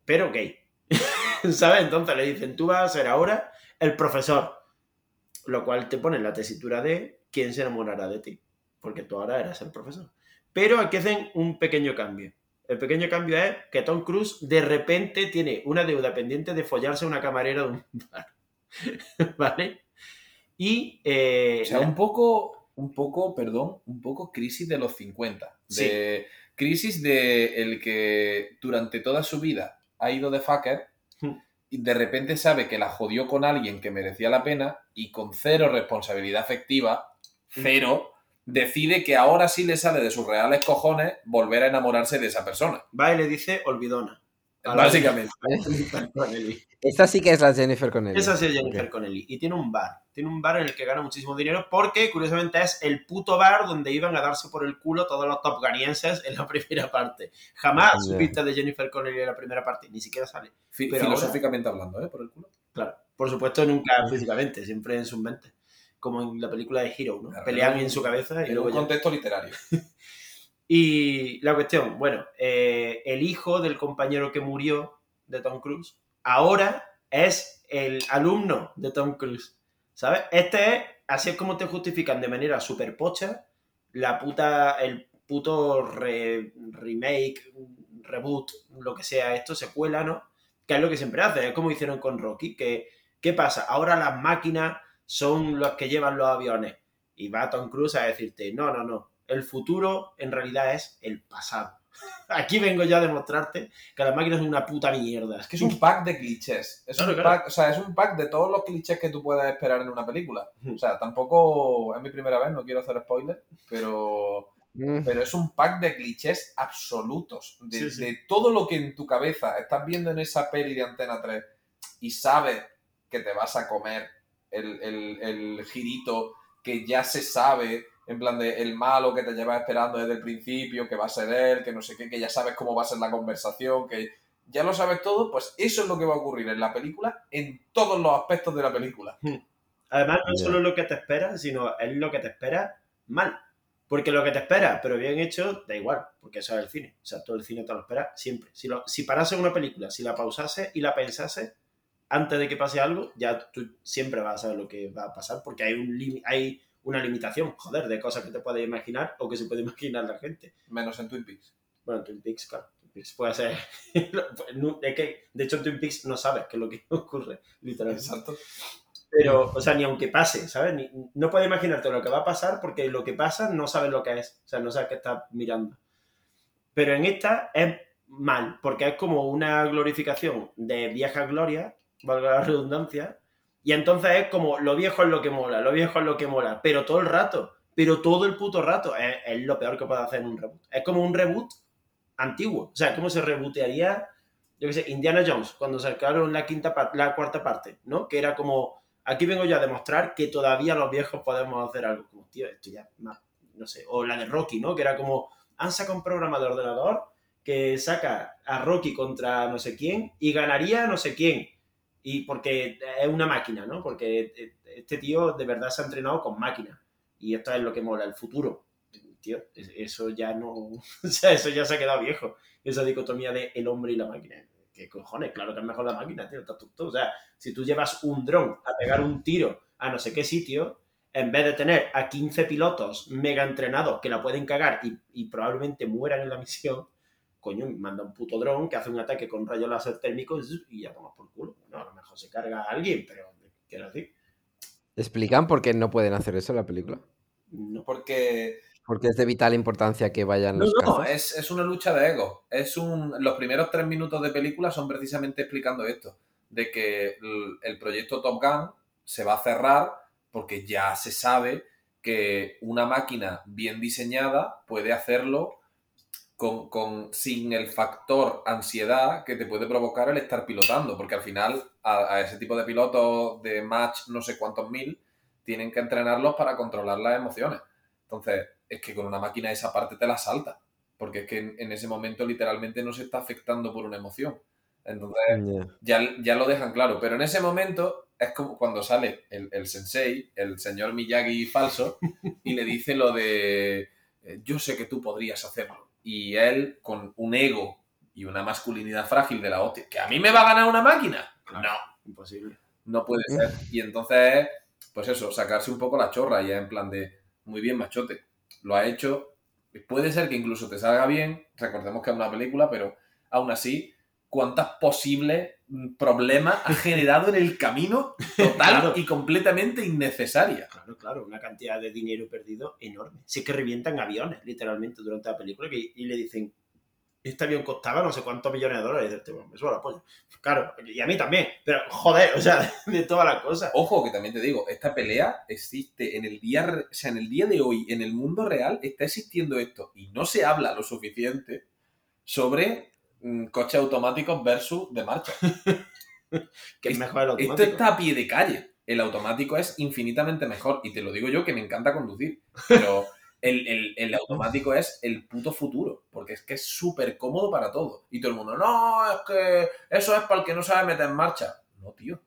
Pero gay. ¿Sabes? Entonces le dicen, tú vas a ser ahora el profesor, lo cual te pone en la tesitura de quién se enamorará de ti, porque tú ahora eres el profesor. Pero aquí hacen un pequeño cambio. El pequeño cambio es que Tom Cruise de repente tiene una deuda pendiente de follarse a una camarera de un bar. ¿Vale? Y. eh, O sea, un poco, un poco, perdón, un poco crisis de los 50. De crisis de el que durante toda su vida ha ido de fucker Hmm. y de repente sabe que la jodió con alguien que merecía la pena y con cero responsabilidad afectiva, cero, decide que ahora sí le sale de sus reales cojones volver a enamorarse de esa persona. Va y le dice olvidona. Básicamente. Esta sí que es la Jennifer Connelly. Esa sí es Jennifer. Connelly. Y tiene un bar. Tiene un bar en el que gana muchísimo dinero porque, curiosamente, es el puto bar donde iban a darse por el culo todos los Top Ganienses en la primera parte. Jamás supiste de Jennifer Connelly en la primera parte. Ni siquiera sale. Pero filosóficamente hablando, ¿eh? Por el culo. Claro. Por supuesto, nunca físicamente, siempre en sus mentes. Como en la película de Hero, ¿no? Claro, Pelean en su cabeza y En luego un ya. contexto literario. Y la cuestión, bueno, eh, el hijo del compañero que murió de Tom Cruise ahora es el alumno de Tom Cruise. ¿Sabes? Este es, así es como te justifican de manera súper pocha la puta, el puto re- remake, reboot, lo que sea esto, secuela, ¿no? Que es lo que siempre hace, es como hicieron con Rocky, que ¿qué pasa? Ahora las máquinas son los que llevan los aviones. Y va Tom Cruise a decirte, no, no, no, el futuro en realidad es el pasado. Aquí vengo yo a demostrarte que las máquinas son una puta mierda. Es que es un pack de clichés. Es Claro, un claro. pack, o sea, es un pack de todos los clichés que tú puedas esperar en una película. O sea, tampoco es mi primera vez, no quiero hacer spoiler, pero, Mm, pero es un pack de clichés absolutos. De, Sí, sí. de todo lo que en tu cabeza estás viendo en esa peli de Antena 3 y sabes que te vas a comer el, el- el girito que ya se sabe, en plan de el malo que te llevas esperando desde el principio, que va a ser él, que no sé qué, que ya sabes cómo va a ser la conversación, que ya lo sabes todo, pues eso es lo que va a ocurrir en la película, en todos los aspectos de la película. Además, no solo lo que te espera, sino es lo que te espera mal. Porque lo que te espera, pero bien hecho, da igual, porque eso es el cine. O sea, todo el cine te lo espera siempre. Si, lo, si parase una película, si la pausase y la pensase antes de que pase algo, ya tú siempre vas a saber lo que va a pasar, porque hay, un limi- hay una limitación, joder, de cosas que te puedes imaginar o que se puede imaginar la gente. Menos en Twin Peaks. Bueno, Twin Peaks, claro. Twin Peaks puede ser. no, es que, de hecho, en Twin Peaks no sabes qué es lo que ocurre, literalmente. Exacto. Pero, o sea, ni aunque pase, ¿sabes? Ni- no puedes imaginarte lo que va a pasar porque lo que pasa no sabes lo que es. O sea, no sabes qué estás mirando. Pero en esta es mal, porque es como una glorificación de vieja gloria, valga la redundancia, y entonces es como lo viejo es lo que mola, lo viejo es lo que mola, pero todo el rato, pero todo el puto rato, es, lo peor que puede hacer un reboot. Es como un reboot antiguo, o sea, ¿cómo se rebootearía, yo qué sé, Indiana Jones, cuando sacaron la, quinta la cuarta parte, ¿no? Que era como, aquí vengo yo a demostrar que todavía los viejos podemos hacer algo, como, tío, esto ya, más, no sé, o la de Rocky, ¿no? Que era como, han sacado un programa de ordenador que saca a Rocky contra no sé quién y ganaría no sé quién. Y porque es una máquina, ¿no? Porque este tío de verdad se ha entrenado con máquinas. Y esto es lo que mola, el futuro. Tío, es- eso ya no. O sea, eso ya se ha quedado viejo. Esa dicotomía de el hombre y la máquina. ¿Qué cojones? Claro que es mejor la máquina, tío. estás. O sea, si tú llevas un dron a pegar un tiro a no sé qué sitio, en vez de tener a 15 pilotos mega entrenados que la pueden cagar y, y probablemente mueran en la misión, coño, manda un puto dron que hace un ataque con rayos láser térmicos y ya tomas por culo. No, a lo mejor se carga a alguien, pero quiero decir, ¿Explican por qué no pueden hacer eso en la película? no. Porque Porque es de vital importancia que vayan No, los no, cazas. es, es una lucha de ego. Es un, los primeros tres minutos de película son precisamente explicando esto, de que el, el proyecto Top Gun se va a cerrar porque ya se sabe que una máquina bien diseñada puede hacerlo con, con- sin el factor ansiedad que te puede provocar el estar pilotando, porque al final a, a ese tipo de pilotos de match no sé cuántos mil tienen que entrenarlos para controlar las emociones. Entonces, es que con una máquina esa parte te la salta, porque es que en, en ese momento literalmente no se está afectando por una emoción. Entonces, Ya. ya, ya lo dejan claro, pero en ese momento es como cuando sale el, el sensei, el señor Miyagi falso, y le dice lo de, eh, yo sé que tú podrías hacerlo. Y él, con un ego y una masculinidad frágil de la hostia, ¿que a mí me va a ganar una máquina? No, Imposible. no puede ser. Y entonces, pues eso, sacarse un poco la chorra ya en plan de, muy bien, machote, lo ha hecho, puede ser que incluso te salga bien, recordemos que es una película, pero aún así, ¿cuántos posibles problemas ha generado en el camino total Claro. y completamente innecesaria? Claro, claro, una cantidad de dinero perdido enorme. Si es que revientan aviones, literalmente, durante la película que- y le dicen, este avión costaba no sé cuántos millones de dólares. Y dices, "Tío, me suena la polla. Claro, y a mí también. Pero, joder, o sea, de todas las cosas. Ojo, que también te digo, esta pelea existe en el día, o sea, en el día de hoy, en el mundo real, está existiendo esto y no se habla lo suficiente sobre coches automáticos versus de marcha. Que es mejor el Esto automático. está a pie de calle. El automático es infinitamente mejor y te lo digo yo que me encanta conducir, pero el, el- el automático es el puto futuro, porque es que es súper cómodo para todo. Y todo el mundo, no, es que eso es para el que no sabe meter en marcha. No, tío,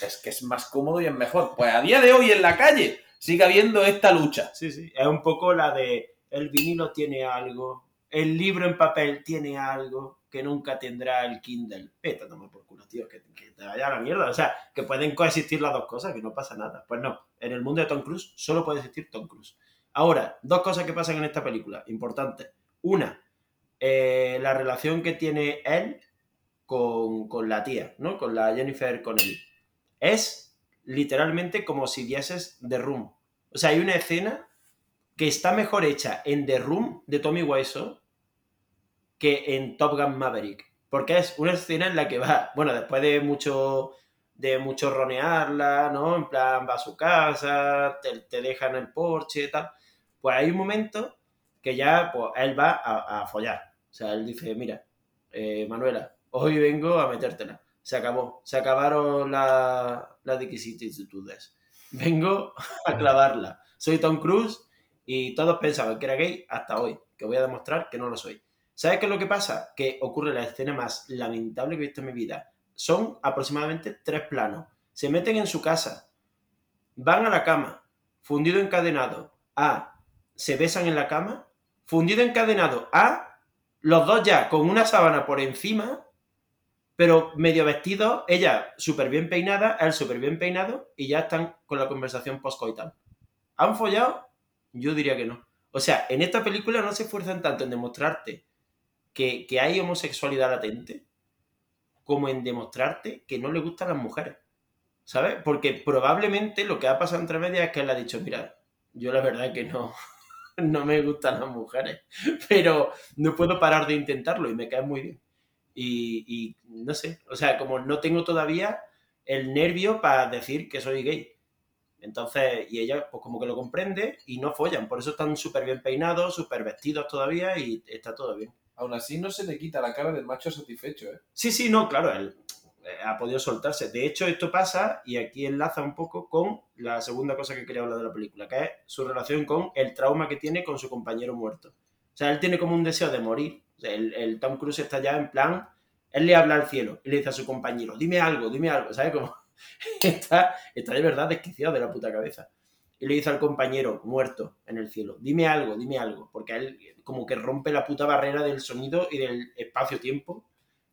es que es más cómodo y es mejor. Pues a día de hoy en la calle sigue habiendo esta lucha. Sí, sí. Es un poco la de el vinilo tiene algo, el libro en papel tiene algo que nunca tendrá el Kindle. Vete a tomar por culo, tío, que, que te vaya a la mierda. O sea, que pueden coexistir las dos cosas, que no pasa nada. Pues no, en el mundo de Tom Cruise solo puede existir Tom Cruise. Ahora, dos cosas que pasan en esta película, importantes. Una, eh, la relación que tiene él con, con la tía, ¿no? Con la Jennifer Connelly. Es literalmente como si vieses The Room. O sea, hay una escena que está mejor hecha en The Room de Tommy Wiseau que en Top Gun Maverick. Porque es una escena en la que va, bueno, después de mucho de mucho ronearla, ¿no? En plan, va a su casa, te, te deja en el porche y tal. Pues hay un momento que ya, pues, él va a, a follar. O sea, él dice, mira, eh, Manuela, hoy vengo a metértela. Se acabó. Se acabaron la- las vicisitudes. Vengo a clavarla. Soy Tom Cruise y todos pensaban que era gay hasta hoy, que voy a demostrar que no lo soy. ¿Sabes qué es lo que pasa? Que ocurre la escena más lamentable que he visto en mi vida. Son aproximadamente tres planos. Se meten en su casa, van a la cama, fundido encadenado, A, se besan en la cama, fundido encadenado, A, los dos ya con una sábana por encima, pero medio vestidos, ella súper bien peinada, él súper bien peinado, y ya están con la conversación post-coital. ¿Han follado? Yo diría que no. O sea, en esta película no se esfuerzan tanto en demostrarte que, hay homosexualidad latente como en demostrarte que no le gustan las mujeres. ¿Sabes? Porque probablemente lo que ha pasado entre medias es que él ha dicho, mira, yo la verdad que no, no me gustan las mujeres, pero no puedo parar de intentarlo y me cae muy bien. Y, y no sé, o sea, como no tengo todavía el nervio para decir que soy gay. Entonces, y ella pues como que lo comprende y no follan, por eso están súper bien peinados, súper vestidos todavía y está todo bien. Aún así no se le quita la cara del macho satisfecho, ¿eh? Sí, sí, no, claro, él eh, ha podido soltarse. De hecho, esto pasa, y aquí enlaza un poco con la segunda cosa que quería hablar de la película, que es su relación con el trauma que tiene con su compañero muerto. O sea, él tiene como un deseo de morir. El, el Tom Cruise está ya en plan, él le habla al cielo y le dice a su compañero, dime algo, dime algo, ¿sabes? Como está, está de verdad desquiciado de la puta cabeza. Y le dice al compañero muerto en el cielo, dime algo, dime algo, porque él como que rompe la puta barrera del sonido y del espacio-tiempo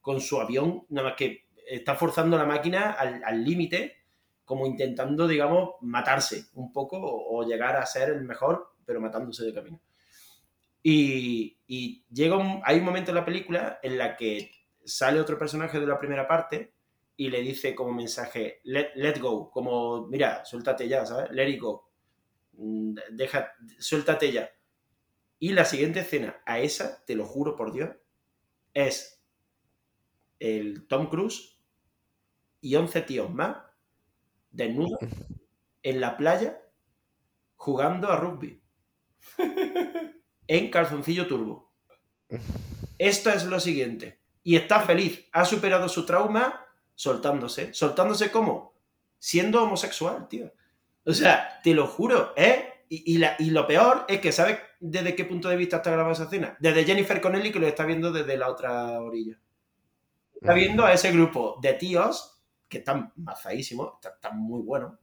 con su avión, nada más que está forzando la máquina al límite, como intentando, digamos, matarse un poco o, llegar a ser el mejor, pero matándose de camino. Y, y llega un- hay un momento en la película en la que sale otro personaje de la primera parte y le dice como mensaje, let, let go, como, mira, suéltate ya, ¿sabes? Let it go. Mm, Deja, suéltate ya. Y la siguiente escena, a esa, te lo juro por Dios, es el Tom Cruise y 11 tíos más desnudos en la playa jugando a rugby en calzoncillo turbo. Esto es lo siguiente. Y está feliz. Ha superado su trauma soltándose. ¿Soltándose cómo? Siendo homosexual, tío. O sea, te lo juro, ¿eh? Y, y la- y lo peor es que, ¿sabes desde qué punto de vista está grabada esa escena? Desde Jennifer Connelly, que lo está viendo desde la otra orilla. Está viendo a ese grupo de tíos que están mazadísimos, están, están muy buenos,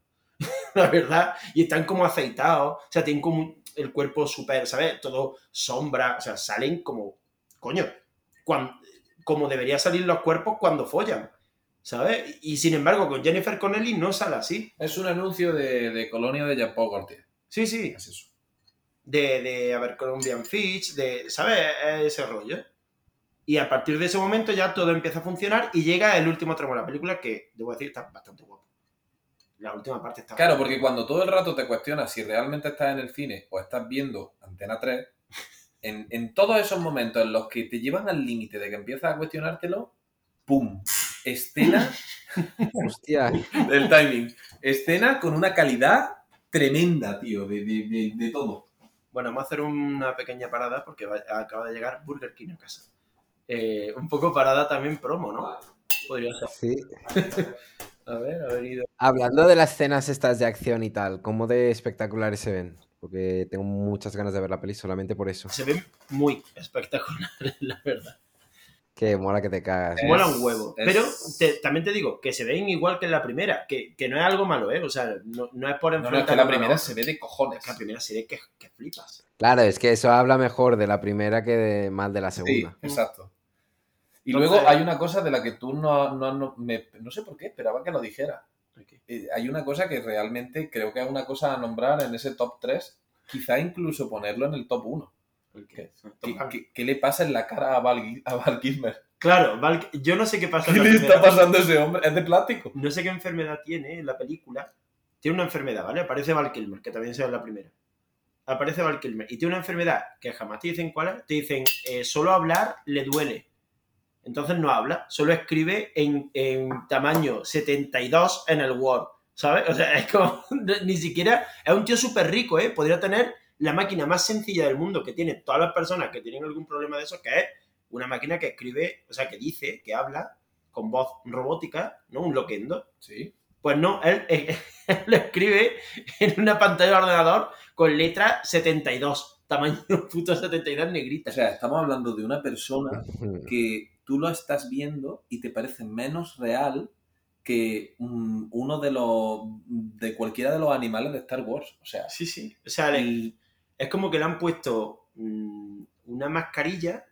la verdad, y están como aceitados, o sea, tienen como el cuerpo súper, ¿sabes? Todo sombra, o sea, salen como, coño, cuan- como debería salir los cuerpos cuando follan, ¿sabes? Y sin embargo, con Jennifer Connelly no sale así. Es un anuncio de, de Colonia de Jean-Paul Gaultier. Sí, sí, Es eso. de, de Abercrombie Fitch, de, ¿sabes? Ese rollo. Y a partir de ese momento ya todo empieza a funcionar y llega el último tramo de la película que, debo decir, está bastante guapo. La última parte está Claro, porque cuando todo el rato te cuestionas si realmente estás en el cine o estás viendo Antena 3, en, en todos esos momentos en los que te llevan al límite de que empiezas a cuestionártelo, ¡pum! Escena Hostia. del timing. Escena con una calidad tremenda, tío, de, de- de- de todo. Bueno, vamos a hacer una pequeña parada porque va- acaba de llegar Burger King a casa. Eh, un poco parada también promo, ¿no? Podría ser. Sí. A ver, ha venido. Hablando de las escenas estas de acción y tal, ¿cómo de espectaculares se ven? Porque tengo muchas ganas de ver la peli solamente por eso. Se ven muy espectaculares, la verdad. Que mola que te cagas. Es- Mola un huevo. es- Pero te- también te digo que se ven igual que en la primera, que, que no es algo malo, ¿eh? O sea, no, no es por No, no, es enfrentar que la primera se ve de cojones. La primera serie que, que flipas. Claro, es que eso habla mejor de la primera que de mal de la Sí, segunda. exacto. Y Entonces- luego hay una cosa de la que tú no, no, no, me- no sé por qué, esperaba que lo dijera. Eh, hay una cosa que realmente creo que es una cosa a nombrar en ese top 3, quizá incluso ponerlo en el top 1. ¿Qué, qué- qué- qué le pasa en la cara a Val, Gil- a Val Kilmer? Claro, Val- yo no sé qué pasa ¿Qué en la le está pasando a ese hombre? Es de plástico. No sé qué enfermedad tiene en la película. Tiene una enfermedad, ¿vale? Aparece Val Kilmer, que también se ve en la primera. Aparece Val Kilmer y tiene una enfermedad que jamás te dicen cuál es. Te dicen, eh, solo hablar le duele. Entonces no habla, solo escribe en, en tamaño 72 en el Word, ¿sabes? O sea, es como, ni siquiera, es un tío súper rico, ¿eh? Podría tener la máquina más sencilla del mundo que tienen todas las personas que tienen algún problema de eso, que es una máquina que escribe, o sea, que dice, que habla con voz robótica, ¿no? Un loquendo. Sí. Pues no, él, él lo escribe en una pantalla de ordenador con letra 72, tamaño puto 72 negrita. O sea, estamos hablando de una persona que tú lo estás viendo y te parece menos real que uno de los de cualquiera de los animales de Star Wars. O sea, sí, sí. O sea, le- es como que le han puesto mm, una mascarilla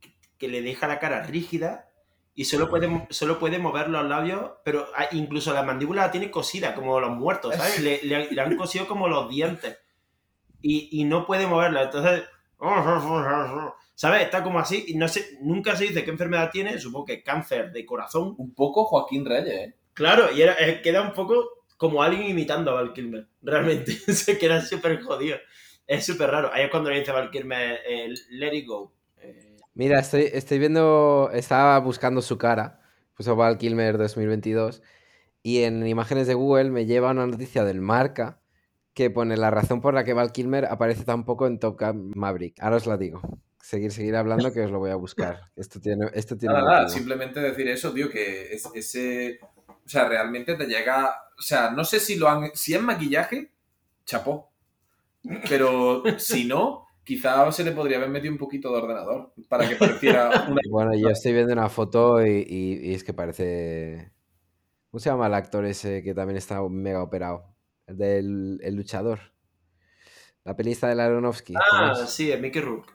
que, que le deja la cara rígida y solo puede, solo puede mover los labios, pero ah, incluso la mandíbula la tiene cosida, como los muertos, ¿sabes? Le, le- le han cosido como los dientes y, y no puede moverla. Entonces, ¿sabes? Está como así y no sé, nunca se dice qué enfermedad tiene, supongo que cáncer de corazón. un poco Joaquín Reyes, ¿eh? Claro, y era, eh, queda un poco como alguien imitando a Val Kilmer, realmente. Se queda súper jodido. Es súper raro. Ahí es cuando le dice Val Kilmer, eh, let it go. Eh, Mira, estoy, estoy viendo, estaba buscando su cara, puso Val Kilmer 2022, y en imágenes de Google me lleva una noticia del Marca que pone la razón por la que Val Kilmer aparece tan poco en Top Gun Maverick. Ahora os la digo. Seguir, seguir hablando que os lo voy a buscar. Esto tiene, esto tiene Nada, nada, motivo. simplemente decir eso, tío, que es- ese. O sea, realmente te llega. O sea, no sé si lo han. Si es maquillaje, chapó. Pero si no, quizá se le podría haber metido un poquito de ordenador para que pareciera una. Bueno, yo estoy viendo una foto y, y- y es que parece... ¿Cómo se llama el actor ese que también está mega operado? El del el luchador. La pelista del Aronofsky. ¿cómo Ah, sí, es Mickey Rourke.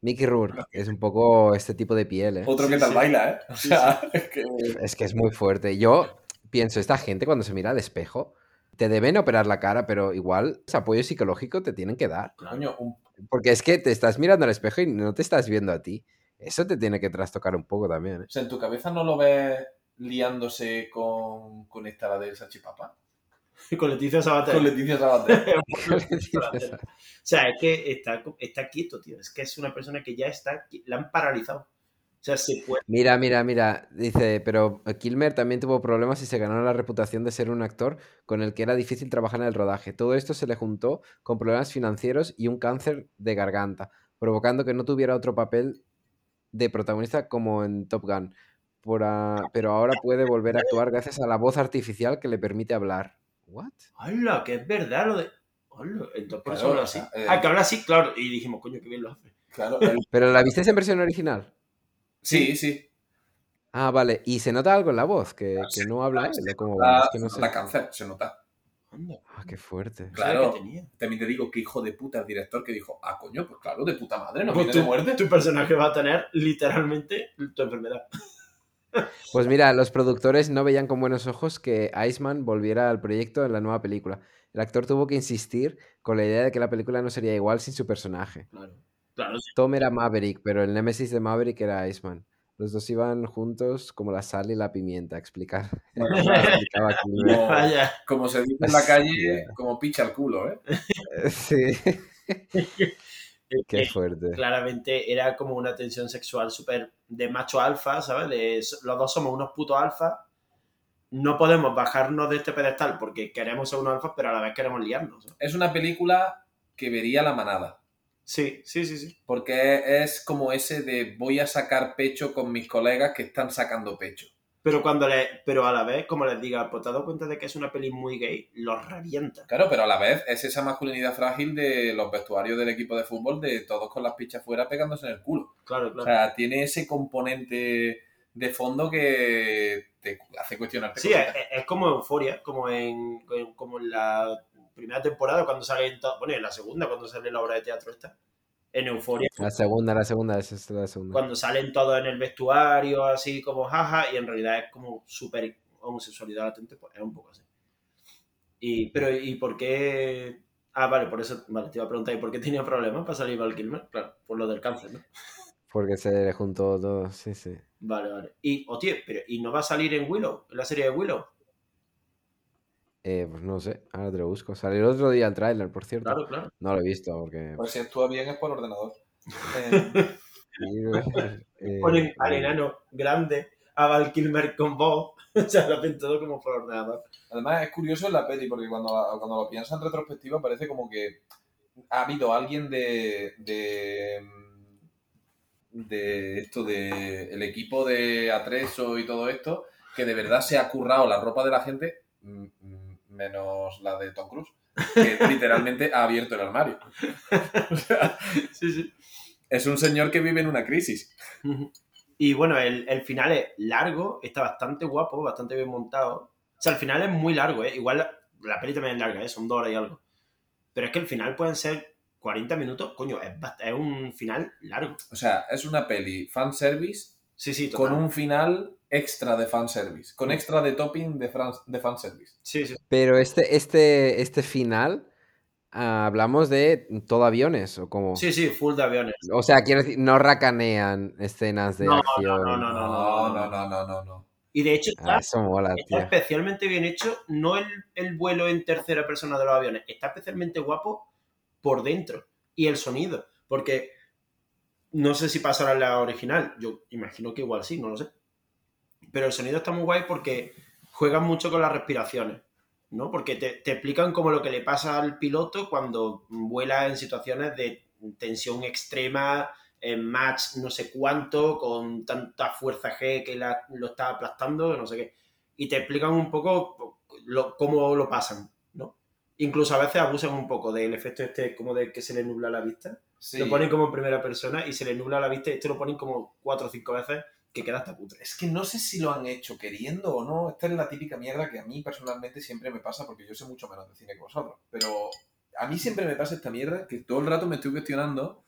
Mickey Rourke. Es un poco este tipo de piel, ¿eh? Otro Sí, que tal sí. baila, ¿eh? O Sí, sea, es que. Es que es muy fuerte. Yo pienso, esta gente cuando se mira al espejo, te deben operar la cara, pero igual ese apoyo psicológico te tienen que dar. Coño, un- Porque es que te estás mirando al espejo y no te estás viendo a ti. Eso te tiene que trastocar un poco también, ¿eh? o sea, en tu cabeza no lo ves liándose con, con esta la del salchipapa. Con Leticia Sabater. Con Leticia Sabater. O sea, es que está, está quieto, tío. Es que es una persona que ya está... La han paralizado. O sea, se puede... Mira, mira, mira, dice, pero Kilmer también tuvo problemas y se ganó la reputación de ser un actor con el que era difícil trabajar en el rodaje. Todo esto se le juntó con problemas financieros y un cáncer de garganta, provocando que no tuviera otro papel de protagonista como en Top Gun. Por a- pero ahora puede volver a actuar gracias a la voz artificial que le permite hablar. ¿What? ¡Hala! Que es verdad lo de... ¡Hala! Entonces por eso habla así. eh. Ah, que habla así, claro. Y dijimos, coño, qué bien lo hace. Claro. el- ¿Pero la viste en versión original? Sí, sí. Ah, vale. ¿Y se nota algo en la voz? ¿Que, Ah, que no habla ah, él? Es que no se sé. nota cáncer, se nota. Anda. Ah, qué fuerte. Claro. que tenía. También te digo que hijo de puta el director que dijo, ah, coño, pues claro, de puta madre, no Pues viene de tu, muerte. tu personaje va a tener literalmente tu enfermedad. Pues mira, los productores no veían con buenos ojos que Iceman volviera al proyecto en la nueva película. El actor tuvo que insistir con la idea de que la película no sería igual sin su personaje. Claro. Claro, sí. Tom era Maverick, pero el némesis de Maverick era Iceman. Los dos iban juntos como la sal y la pimienta, a explicar. Como, se dice en la calle, como picha el culo, ¿eh? Sí. Qué fuerte. claramente era como una tensión sexual súper de macho alfa, ¿sabes? De, los dos somos unos putos alfa. No podemos bajarnos de este pedestal porque queremos ser unos alfas, pero a la vez queremos liarnos. ¿no? Es una película que vería la manada. Sí, sí, sí, sí. Porque es como ese de voy a sacar pecho con mis colegas que están sacando pecho. Pero cuando le, pero a la vez, como les diga, pues te has dado cuenta de que es una peli muy gay, los revienta. Claro, pero a la vez es esa masculinidad frágil de los vestuarios del equipo de fútbol, de todos con las pichas fuera pegándose en el culo. Claro, O claro. sea, tiene ese componente de fondo que te hace cuestionarte. Sí, es, es como euforia, como en- como en la primera temporada, cuando sale bueno, en la segunda, cuando sale la obra de teatro esta. En euforia, La segunda, la segunda, esa es la segunda. cuando salen todos en el vestuario, así como jaja, y en realidad es como súper homosexualidad latente, pues es un poco así. Y, pero, ¿y por qué? Ah, vale, por eso, vale, te iba a preguntar, ¿y por qué tenía problemas para salir Val Kilmer? Claro, por lo del cáncer, ¿no? Porque se le juntó todo, sí, sí. Vale, vale. Y, hostia, pero, ¿y no va a salir en Willow? ¿En la serie de Willow? Eh, pues no sé, ahora te lo busco. Salió el otro día el tráiler, por cierto. Claro, claro. No lo he visto porque... Pues si actúa bien es por ordenador. Eh, eh, Ponen eh, al enano grande, a Val Kilmer con voz. o sea, lo hacen todo como por ordenador. Además, es curioso en la peli porque cuando, la- cuando lo piensas en retrospectiva parece como que ha habido alguien de. de. de esto, de. el equipo de Atreso y todo esto, que de verdad se ha currado la ropa de la gente, mm, menos la de Tom Cruise, que literalmente ha abierto el armario. O sea, Sí, sí. es un señor que vive en una crisis. Y bueno, el, el final es largo, está bastante guapo, bastante bien montado. O sea, el final es muy largo, ¿eh? Igual la, la peli también es larga, ¿eh? Son dos horas y algo. Pero es que el final pueden ser 40 minutos, coño, es, un final largo. O sea, es una peli fanservice Sí, sí, con un final extra de fanservice, con extra de topping de, fran- de fanservice. Sí, sí. Pero este, este, este final, ah, hablamos de todo aviones, o como... Sí, sí, full de aviones. O sea, quiero decir, no racanean escenas de No, no, acción. no, no, No, no, no, no, no, no. Y de hecho está, Ah, eso mola, está tío. especialmente bien hecho, no el, el vuelo en tercera persona de los aviones, está especialmente guapo por dentro. Y el sonido, porque no sé si pasará en la original, yo imagino que igual sí, no lo sé. Pero el sonido está muy guay porque juegan mucho con las respiraciones, ¿no? Porque te, te explican como lo que le pasa al piloto cuando vuela en situaciones de tensión extrema, en match no sé cuánto, con tanta fuerza G que la- lo está aplastando, no sé qué. Y te explican un poco lo- cómo lo pasan, ¿no? Incluso a veces abusan un poco del efecto este como de que se le nubla la vista. Sí. Lo ponen como en primera persona y se le nubla la vista esto lo ponen como cuatro o cinco veces que queda hasta cutre. Es que no sé si lo han hecho queriendo o no. Esta es la típica mierda que a mí personalmente siempre me pasa porque yo sé mucho menos de cine que vosotros. Pero a mí siempre me pasa esta mierda que todo el rato me estoy cuestionando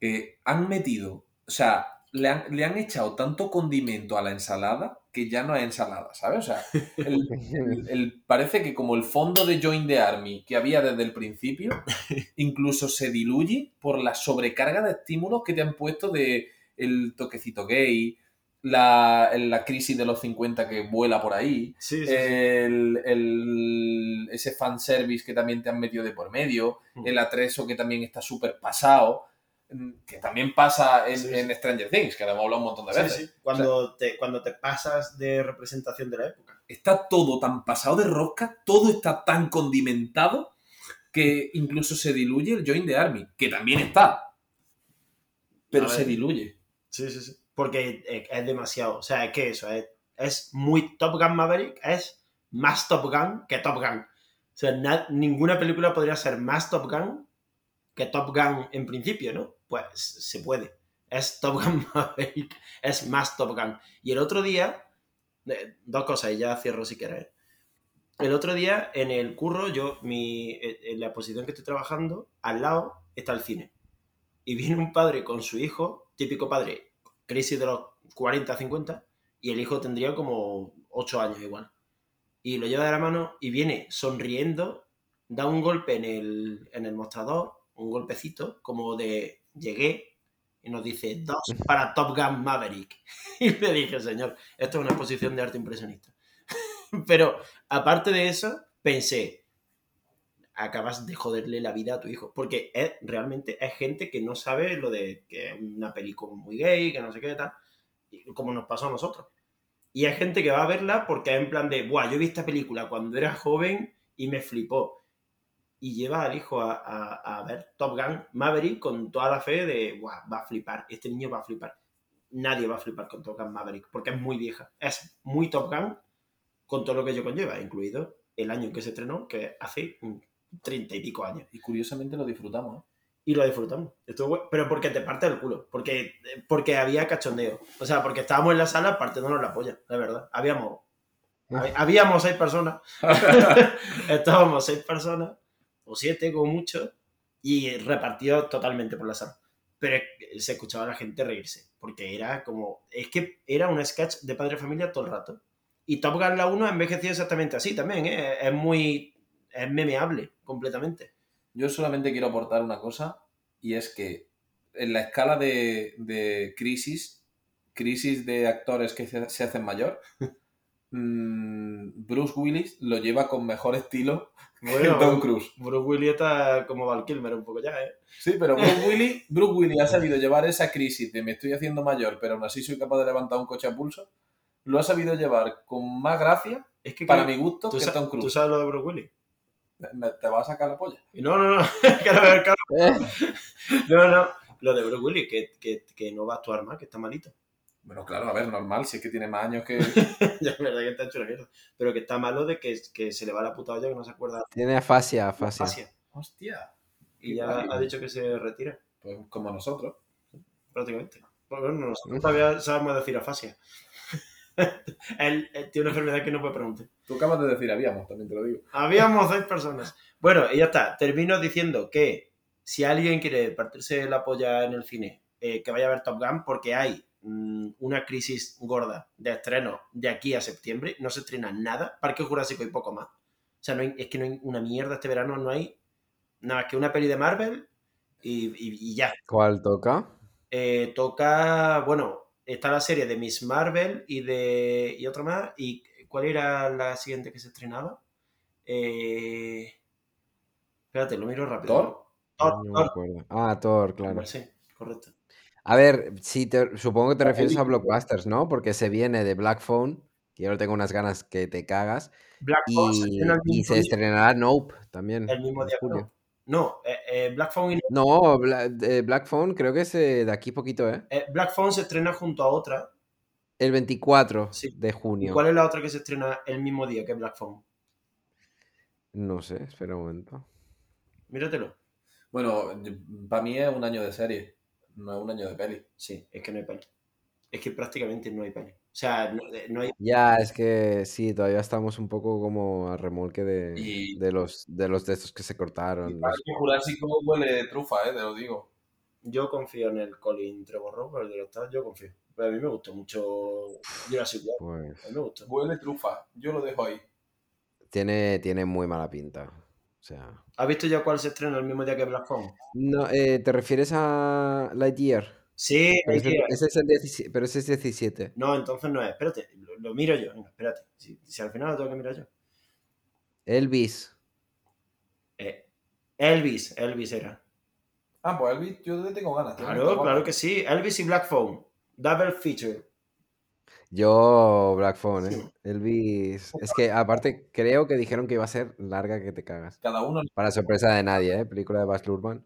que han metido, o sea, le han, le han echado tanto condimento a la ensalada que ya no es ensalada, ¿sabes? O sea, el- el- el- parece que como el fondo de Join the Army que había desde el principio, incluso se diluye por la sobrecarga de estímulos que te han puesto de el toquecito gay, la, la crisis de los 50 que vuela por ahí, Sí, el, el- ese fanservice que también te han metido de por medio, Mm. el atreso que también está súper pasado, mm, que también pasa en, Sí, en Stranger Things, que lo hemos hablado un montón de veces. Cuando, te, cuando te pasas de representación de la época. Está todo tan pasado de rosca, todo está tan condimentado que incluso se diluye el Join the Army, que también está, pero se diluye. Sí, sí, sí. Porque es, demasiado. O sea, es que eso es, es muy Top Gun Maverick, es más Top Gun que Top Gun. O sea, na- ninguna película podría ser más Top Gun que Top Gun en principio, ¿no? Pues se puede. Es Top Gun Maverick, es más Top Gun. Y el otro día, eh, dos cosas, y ya cierro si quieres. El otro día en el curro, yo, mi, eh, en la posición que estoy trabajando, al lado está el cine. Y viene un padre con su hijo, típico padre, crisis de los 40, 50, y el hijo tendría como 8 años igual. Y lo lleva de la mano y viene sonriendo, da un golpe en el, en el mostrador, un golpecito, como de llegué, y nos dice dos para Top Gun Maverick. Y le dije, señor, esto es una exposición de arte impresionista. Pero aparte de eso, pensé, acabas de joderle la vida a tu hijo. Porque es realmente es gente que no sabe lo de que es una película muy gay, que no sé qué tal, como nos pasó a nosotros. Y hay gente que va a verla porque es en plan de, Buah, yo vi esta película cuando era joven y me flipó. Y lleva al hijo a, a- a ver Top Gun Maverick con toda la fe de, Buah, va a flipar, este niño va a flipar. Nadie va a flipar con Top Gun Maverick porque es muy vieja. Es muy Top Gun con todo lo que ello conlleva, incluido el año en que se estrenó, que hace treinta y pico años. Y curiosamente lo disfrutamos, ¿eh? Y lo disfrutamos. Estuvo pero porque te parte el culo. Porque, porque había cachondeo. O sea, porque estábamos en la sala partiéndonos la polla, de verdad. Habíamos. hab- Habíamos seis personas. Estábamos seis personas, o siete como mucho, y repartidos totalmente por la sala. Pero se escuchaba a la gente reírse. Porque era como. Es que era un sketch de padre de familia todo el rato. Y Top Gun la 1 ha envejecido exactamente así también, ¿eh? Es muy. Es memeable completamente. Yo solamente quiero aportar una cosa y es que en la escala de, de crisis, crisis de actores que se, se hacen mayor, mm, Bruce Willis lo lleva con mejor estilo que Tom Cruise. Bruce Willis está como Val Kilmer un poco ya, ¿eh? Sí, pero Bruce Willis, Bruce Willis ha sabido llevar esa crisis de me estoy haciendo mayor, pero aún así soy capaz de levantar un coche a pulso. Lo ha sabido llevar con más gracia, Es que para que- mi gusto, ¿tú, que Tom ¿Tú Cruise. sabes lo de Bruce Willis? Me- ¿Te vas a sacar la polla? Y No, no, no. Eh, No, no. Lo de Bruce Willis, que, que, que no va a actuar más, que está malito. Bueno, claro, a ver, normal, si es que tiene más años que... ya es verdad que está hecho una mierda. Pero que está malo de que, que se le va la puta olla que no se acuerda Tiene afasia, afasia. Asia. Hostia. Y ya ha dicho que se retira, Pues como nosotros. prácticamente. Pues bueno, nosotros todavía sabemos decir afasia. él, él tiene una enfermedad que no puede preguntar. Tú acabas de decir habíamos, también te lo digo. Habíamos seis personas. Bueno, y ya está. Termino diciendo que si alguien quiere partirse la polla en el cine, eh, que vaya a ver Top Gun, porque hay mm, una crisis gorda de estreno de aquí a septiembre. No se estrena nada. Parque Jurásico y poco más. O sea, no hay- es que no hay una mierda este verano. No hay nada más que una peli de Marvel y, y- y ya. ¿Cuál toca? Eh, toca, bueno, está la serie de Miss Marvel y de y otra más. ¿Y cuál era la siguiente que se estrenaba? Eh, espérate, lo miro rápido. ¿Thor? Thor, No me Thor. acuerdo. Ah, Thor, claro. Sí, correcto. A ver, sí, te- supongo que te refieres a blockbusters, ¿no? Porque se viene de Black Phone, que yo tengo unas ganas que te cagas, Black Phone y, el y se estrenará Nope también el mismo día julio. No. Eh, eh, Black Phone y- No, Bla- eh, Black Phone creo que es eh, de aquí poquito, ¿eh? eh, Black Phone se estrena junto a otra. El 24 Sí. de ¿Y junio. cuál es la otra que se estrena el mismo día que Black Phone? No sé, espera un momento. Míratelo. Bueno, para mí es un año de serie, no es un año de peli. Sí, es que no hay peli. Es que prácticamente no hay peli. O sea, no, eh, no hay. Ya, es que sí, todavía estamos un poco como a remolque de, Y- de los de los de estos que se Y cortaron. los- Parque Jurásico huele trufa, eh, te lo digo. Yo confío en el Colin Trevorrow, el director, yo confío. Pero a mí me gustó mucho Jurassic World. Pues A mí me gustó. Huele trufa, yo lo dejo ahí. tiene, tiene muy mala pinta. O sea. ¿Has visto ya cuál se estrena el mismo día que Black Phone? No, eh, ¿te refieres a Lightyear? Sí, Pero ese, es el 17, pero ese es 17. No, entonces no es. Espérate, lo, lo miro yo. Venga, espérate. Si, si al final lo tengo que mirar yo. Elvis. Eh, Elvis, Elvis era. Ah, pues Elvis, yo le tengo ganas. Claro, que sí. Elvis y Black Phone. Double feature. Yo, Black Phone, ¿eh? Sí. Elvis. Es que aparte creo que dijeron que iba a ser larga que te cagas. Cada uno, Para sorpresa de nadie, ¿eh? Película de Baz Luhrmann.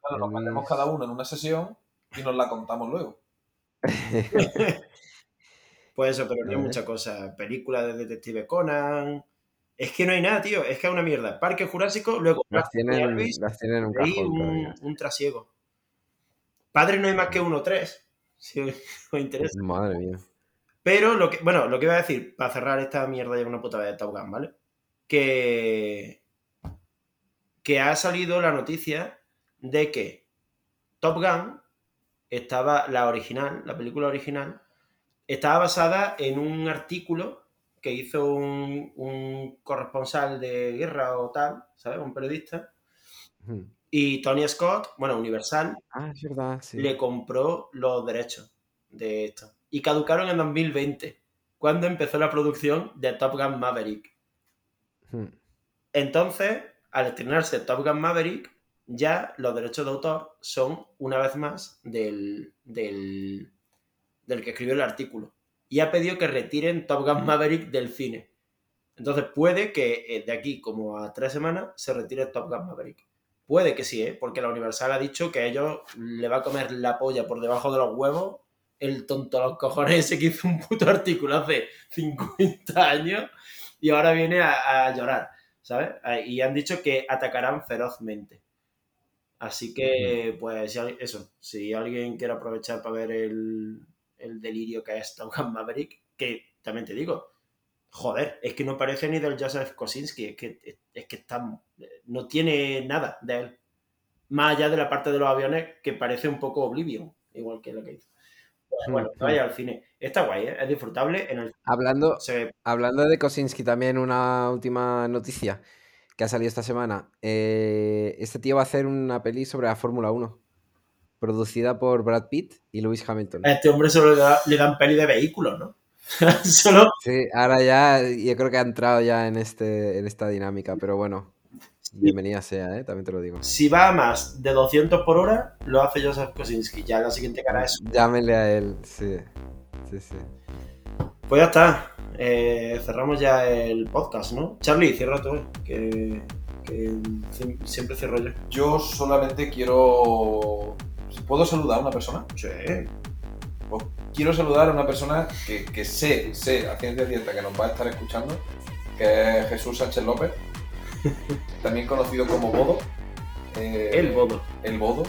claro, nos metemos cada uno en una sesión y nos la contamos luego. Pues eso, pero no hay mucha cosa. Película de Detective Conan. Es que no hay nada, tío. Es que es una mierda. Parque Jurásico, luego Las tienen, Elvis. las tienen en un cajón un, trasiego. Padre no hay más que uno, tres. Si os interesa. Madre mía. Pero lo que, bueno, lo que iba a decir, para cerrar esta mierda ya una puta vez de Top Gun, ¿vale? Que, que ha salido la noticia de que Top Gun estaba, la original, la película original, estaba basada en un artículo que hizo un, un corresponsal de guerra o tal, ¿sabes? Un periodista. Y Tony Scott, bueno, Universal, Ah, es verdad, sí. le compró los derechos de esto. Y caducaron en 2020, cuando empezó la producción de Top Gun Maverick. Entonces, al estrenarse Top Gun Maverick, ya los derechos de autor son, una vez más, del, del, del que escribió el artículo. Y ha pedido que retiren Top Gun Maverick del cine. Entonces puede que eh, de aquí como a tres semanas se retire Top Gun Maverick. Puede que sí, ¿eh? porque la Universal ha dicho que a ellos le va a comer la polla por debajo de los huevos el tonto a los cojones ese que hizo un puto artículo hace 50 años y ahora viene a, a llorar, ¿sabes? Y han dicho que atacarán ferozmente. Así que, pues, eso, si alguien quiere aprovechar para ver el, el delirio que es Top Gun Maverick, que también te digo, joder, es que no parece ni del Joseph Kosinski, es que, es, que está, no tiene nada de él. Más allá de la parte de los aviones, que parece un poco Oblivion, igual que lo que hizo. Pues, bueno, vaya al cine. Está guay, ¿eh? es disfrutable. En el Hablando, se hablando de Kosinski, también una última noticia que ha salido esta semana. Eh, este tío va a hacer una peli sobre la Fórmula 1, producida por Brad Pitt y Lewis Hamilton. a este hombre solo le, da- le dan peli de vehículos, ¿no? solo Sí, ahora ya, yo creo que ha entrado ya en, este, en esta dinámica, pero bueno, bienvenida sea, ¿eh? también te lo digo. si va a más de 200 por hora, lo hace Joseph Kosinski. Ya la siguiente cara es. Llámenle a él, sí. Sí, sí. Pues ya está. Eh, cerramos ya el podcast, ¿no? Charlie, cierra tú, que, que siem- siempre cierro yo. Yo solamente quiero. ¿Puedo saludar a una persona? Sí. Pues quiero saludar a una persona que, que sé, sé a ciencia cierta que nos va a estar escuchando, que es Jesús Sánchez López, también conocido como Bodo. Eh, El Bodo, El Bodo,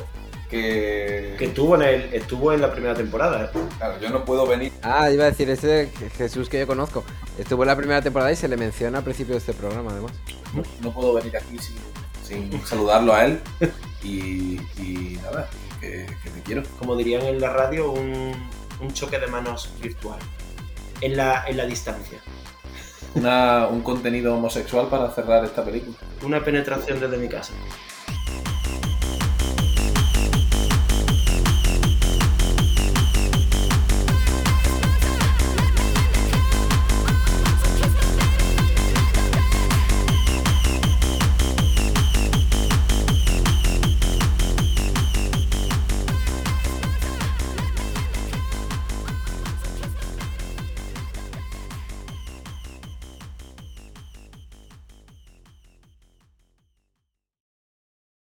que, que estuvo en, el, estuvo en la primera temporada, ¿eh? claro, yo no puedo venir. Ah, iba a decir, ese Jesús que yo conozco. Estuvo en la primera temporada y se le menciona al principio de este programa, además. No, no puedo venir aquí sin, sin saludarlo a él. Y, y nada, que, que te quiero. Como dirían en la radio, un, un choque de manos virtual. En la, en la distancia. Una- un contenido homosexual para cerrar esta película. Una penetración desde mi casa.